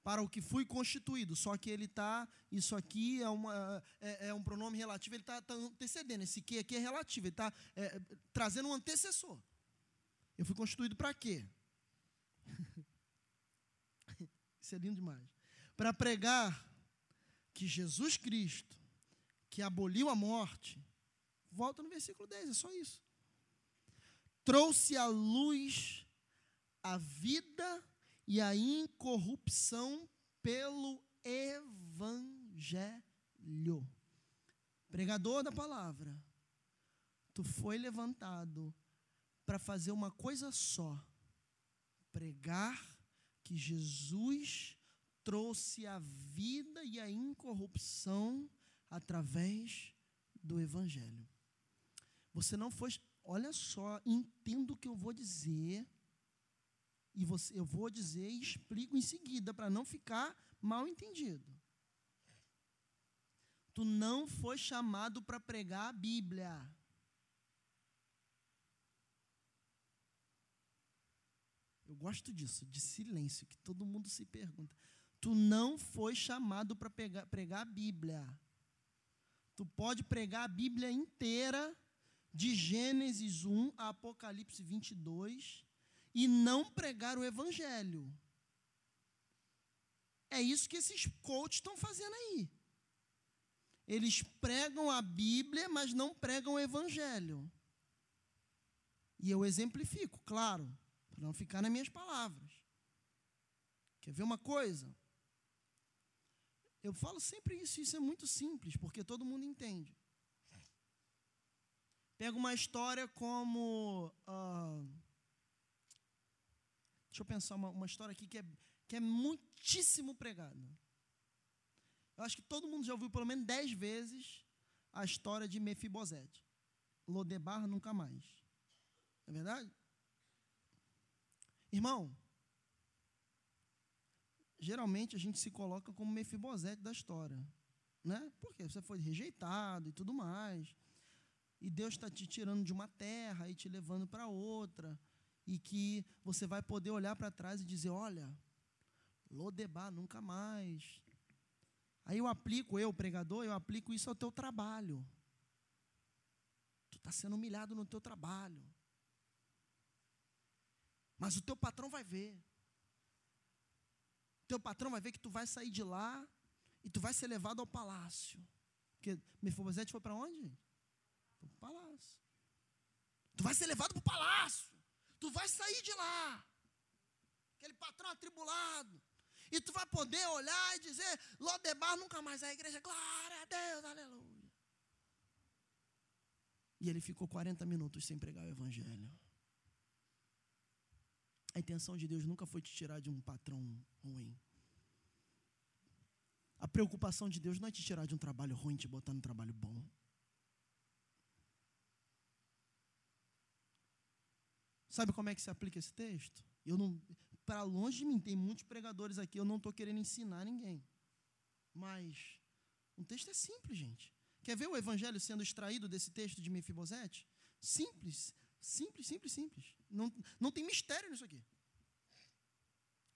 para o que fui constituído, só que ele está, isso aqui é, uma, é, é, um pronome relativo, ele está tá antecedendo, esse que aqui é relativo, ele está é, trazendo um antecessor. Eu fui constituído para quê? Isso é lindo demais. Para pregar que Jesus Cristo, que aboliu a morte, volta no versículo 10, é só isso. Trouxe à luz a vida e a incorrupção pelo evangelho. Pregador da palavra, tu foi levantado para fazer uma coisa só: pregar que Jesus trouxe a vida e a incorrupção através do Evangelho. Você não foi. Olha só, entendo o que eu vou dizer. E você, eu vou dizer e explico em seguida, para não ficar mal entendido. Tu não foi chamado para pregar a Bíblia. Eu gosto disso, de silêncio, que todo mundo se pergunta. Tu não foi chamado para pregar a Bíblia. Tu pode pregar a Bíblia inteira, de Gênesis 1 a Apocalipse 22, e não pregar o Evangelho. É isso que esses coaches estão fazendo aí. Eles pregam a Bíblia, mas não pregam o Evangelho. E eu exemplifico, claro para não ficar nas minhas palavras. Quer ver uma coisa? Eu falo sempre isso, isso é muito simples, porque todo mundo entende. Pega uma história como. Uh, deixa eu pensar uma, uma história aqui que é, que é muitíssimo pregada. Eu acho que todo mundo já ouviu pelo menos dez vezes a história de Mefibosete. Lodebar nunca mais. Não é verdade? Irmão, geralmente a gente se coloca como Mefibosete da história, né? Porque você foi rejeitado e tudo mais. E Deus está te tirando de uma terra e te levando para outra. E que você vai poder olhar para trás e dizer: olha, Lodebar nunca mais. Aí eu aplico, eu, pregador, eu aplico isso ao teu trabalho. Tu está sendo humilhado no teu trabalho. Mas o teu patrão vai ver. Teu patrão vai ver que tu vai sair de lá e tu vai ser levado ao palácio. Porque Mefibosete foi para onde? Para o palácio. Tu vai ser levado para o palácio. Tu vai sair de lá. Aquele patrão atribulado. E tu vai poder olhar e dizer, Lodebar nunca mais a igreja, glória a Deus, aleluia. E ele ficou 40 minutos sem pregar o evangelho. A intenção de Deus nunca foi te tirar de um patrão ruim. A preocupação de Deus não é te tirar de um trabalho ruim e te botar num trabalho bom. Sabe como é que se aplica esse texto? Eu não, para longe de mim, tem muitos pregadores aqui, eu não estou querendo ensinar ninguém. Mas um texto é simples, gente. Quer ver o evangelho sendo extraído desse texto de Mefibosete? Simples, simples, simples, simples. Não, não tem mistério nisso aqui.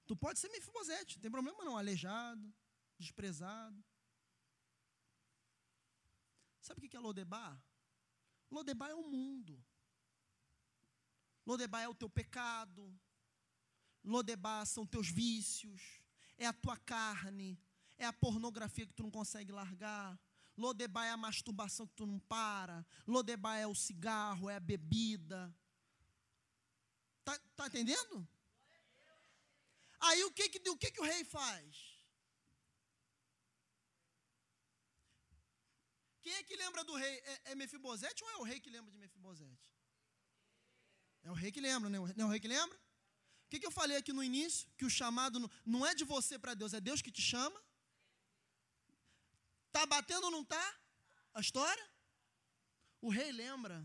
Tu pode ser Mefibosete, não tem problema não, aleijado, desprezado. Sabe o que é Lodebar? Lodebar é o mundo. Lodebar é o teu pecado. Lodebar são teus vícios. É a tua carne. É a pornografia que tu não consegue largar. Lodebar é a masturbação que tu não para. Lodebar é o cigarro, é a bebida. Tá, tá entendendo? Aí o que, que, o que, que o rei faz? Quem é que lembra do rei? É, é Mefibosete ou é o rei que lembra de Mefibosete? É o rei que lembra, né? Não é o rei que lembra? O que, que eu falei aqui no início? Que o chamado não, não é de você para Deus, é Deus que te chama. Tá batendo ou não tá? A história? O rei lembra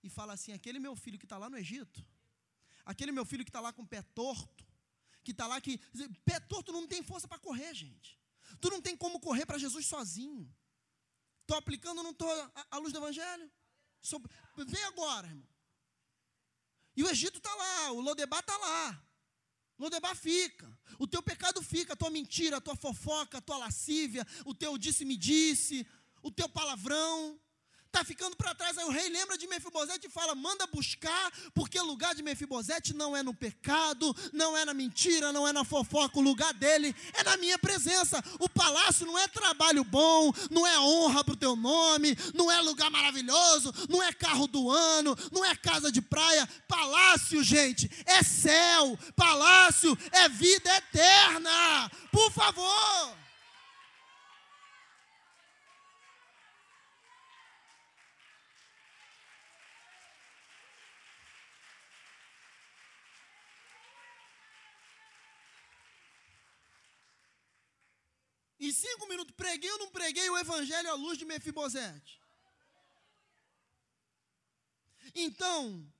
e fala assim: aquele meu filho que está lá no Egito, aquele meu filho que está lá com o pé torto, que está lá que. Pé torto não tem força para correr, gente. Tu não tem como correr para Jesus sozinho. Estou aplicando ou não estou à luz do Evangelho? Vem agora, irmão. E o Egito está lá, o Lodebar está lá. Lodebar fica. O teu pecado fica, a tua mentira, a tua fofoca, a tua lascívia, o teu disse-me-disse, o teu palavrão está ficando para trás. Aí o rei lembra de Mefibosete e fala: manda buscar, porque o lugar de Mefibosete não é no pecado, não é na mentira, não é na fofoca. O lugar dele é na minha presença. O palácio não é trabalho bom, não é honra para o teu nome, não é lugar maravilhoso, não é carro do ano, não é casa de praia. Palácio, gente, é céu. Palácio é vida eterna. Por favor. Em cinco minutos, preguei ou não preguei o evangelho à luz de Mefibosete? Então,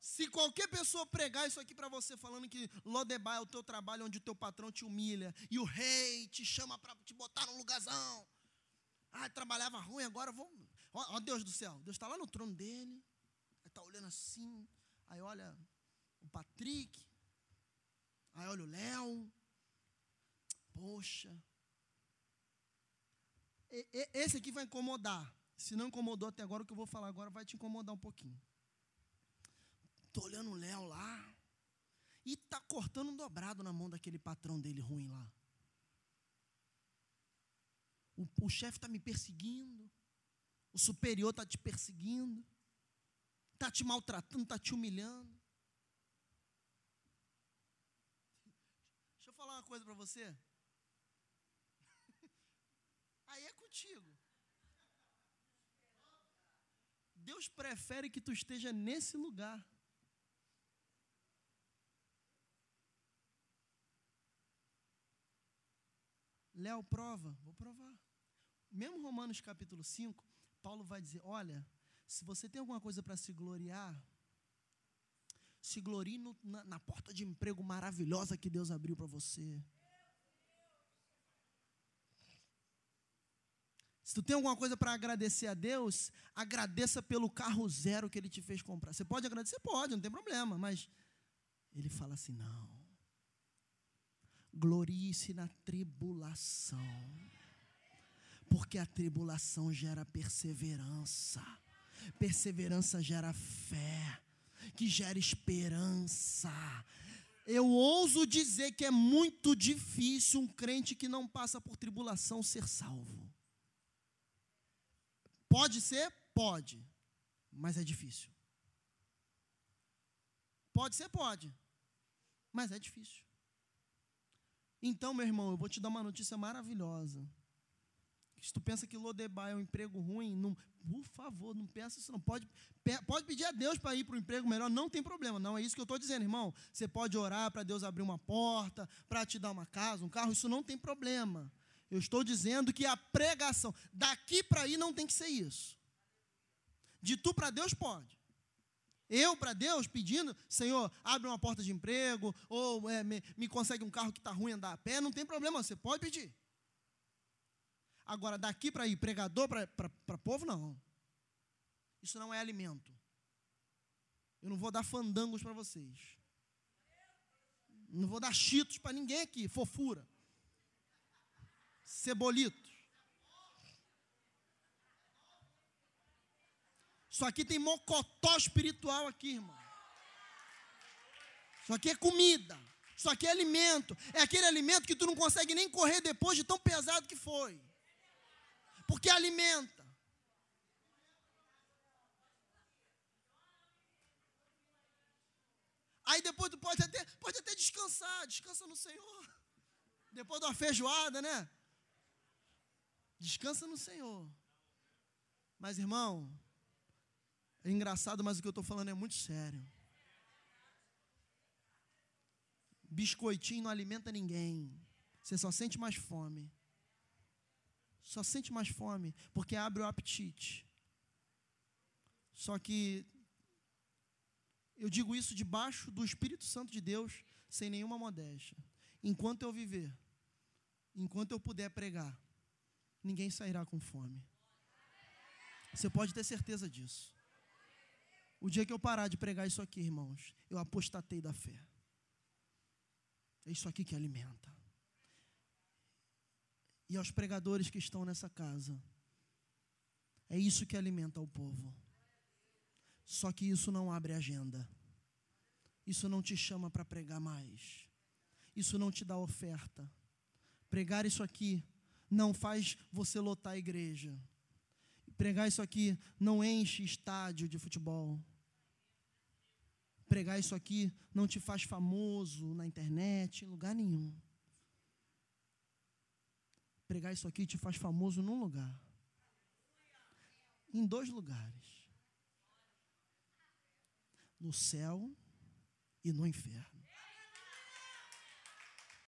se qualquer pessoa pregar isso aqui para você, falando que Lodebar é o teu trabalho onde o teu patrão te humilha e o rei te chama para te botar num lugarzão. Ah, trabalhava ruim, agora vou. Ó, ó Deus do céu, Deus está lá no trono dele, está olhando assim, aí olha o Patrick, Aí olha o Léo. Poxa. E, e, esse aqui vai incomodar. Se não incomodou até agora, o que eu vou falar agora vai te incomodar um pouquinho. Estou olhando o Léo lá. E está cortando um dobrado na mão daquele patrão dele ruim lá. O, o chefe está me perseguindo. O superior está te perseguindo. Está te maltratando, está te humilhando. falar uma coisa para você? Aí é contigo. Deus prefere que tu esteja nesse lugar. Léo, prova. Vou provar. Mesmo Romanos capítulo 5, Paulo vai dizer: olha, se você tem alguma coisa para se gloriar, se glorie no, na, na porta de emprego maravilhosa que Deus abriu para você. Se tu tem alguma coisa para agradecer a Deus, agradeça pelo carro zero que Ele te fez comprar. Você pode agradecer? Pode, não tem problema, mas Ele fala assim: não. Glorie-se na tribulação, porque a tribulação gera perseverança, perseverança gera fé, que gera esperança. Eu ouso dizer que é muito difícil um crente que não passa por tribulação ser salvo. Pode ser? Pode. Mas é difícil. Pode ser? Pode. Mas é difícil. Então, meu irmão, eu vou te dar uma notícia maravilhosa. Se tu pensa que Lodebar é um emprego ruim, não, por favor, não pensa isso não. Pode, pode pedir a Deus para ir para um emprego melhor, não tem problema. Não é isso que eu estou dizendo, irmão. Você pode orar para Deus abrir uma porta, para te dar uma casa, um carro, isso não tem problema. Eu estou dizendo que a pregação, daqui para aí não tem que ser isso. De tu para Deus pode. Eu para Deus pedindo, Senhor, abre uma porta de emprego, ou é, me, me, consegue um carro que está ruim andar a pé, não tem problema, você pode pedir. Agora, daqui para ir, pregador para povo, não. Isso não é alimento. Eu não vou dar fandangos para vocês. Não vou dar chitos para ninguém aqui, fofura. Cebolito. Isso aqui tem mocotó espiritual aqui, irmão. Isso aqui é comida. Isso aqui é alimento. É aquele alimento que tu não consegue nem correr depois de tão pesado que foi. Porque alimenta. Aí depois tu pode até, pode até descansar, descansa no Senhor. Depois de uma feijoada, né? Descansa no Senhor. Mas, irmão, é engraçado, mas o que eu estou falando é muito sério. Biscoitinho não alimenta ninguém. Você só sente mais fome. Só sente mais fome, porque abre o apetite. Só que eu digo isso debaixo do Espírito Santo de Deus, sem nenhuma modéstia. Enquanto eu viver, enquanto eu puder pregar, ninguém sairá com fome. Você pode ter certeza disso. O dia que eu parar de pregar isso aqui, irmãos, eu apostatei da fé. É isso aqui que alimenta. E aos pregadores que estão nessa casa, é isso que alimenta o povo. Só que isso não abre agenda. Isso não te chama para pregar mais. Isso não te dá oferta. Pregar isso aqui não faz você lotar a igreja. Pregar isso aqui não enche estádio de futebol pregar isso aqui não te faz famoso na internet, em lugar nenhum. Pregar isso aqui te faz famoso num lugar. Em dois lugares: no céu e no inferno.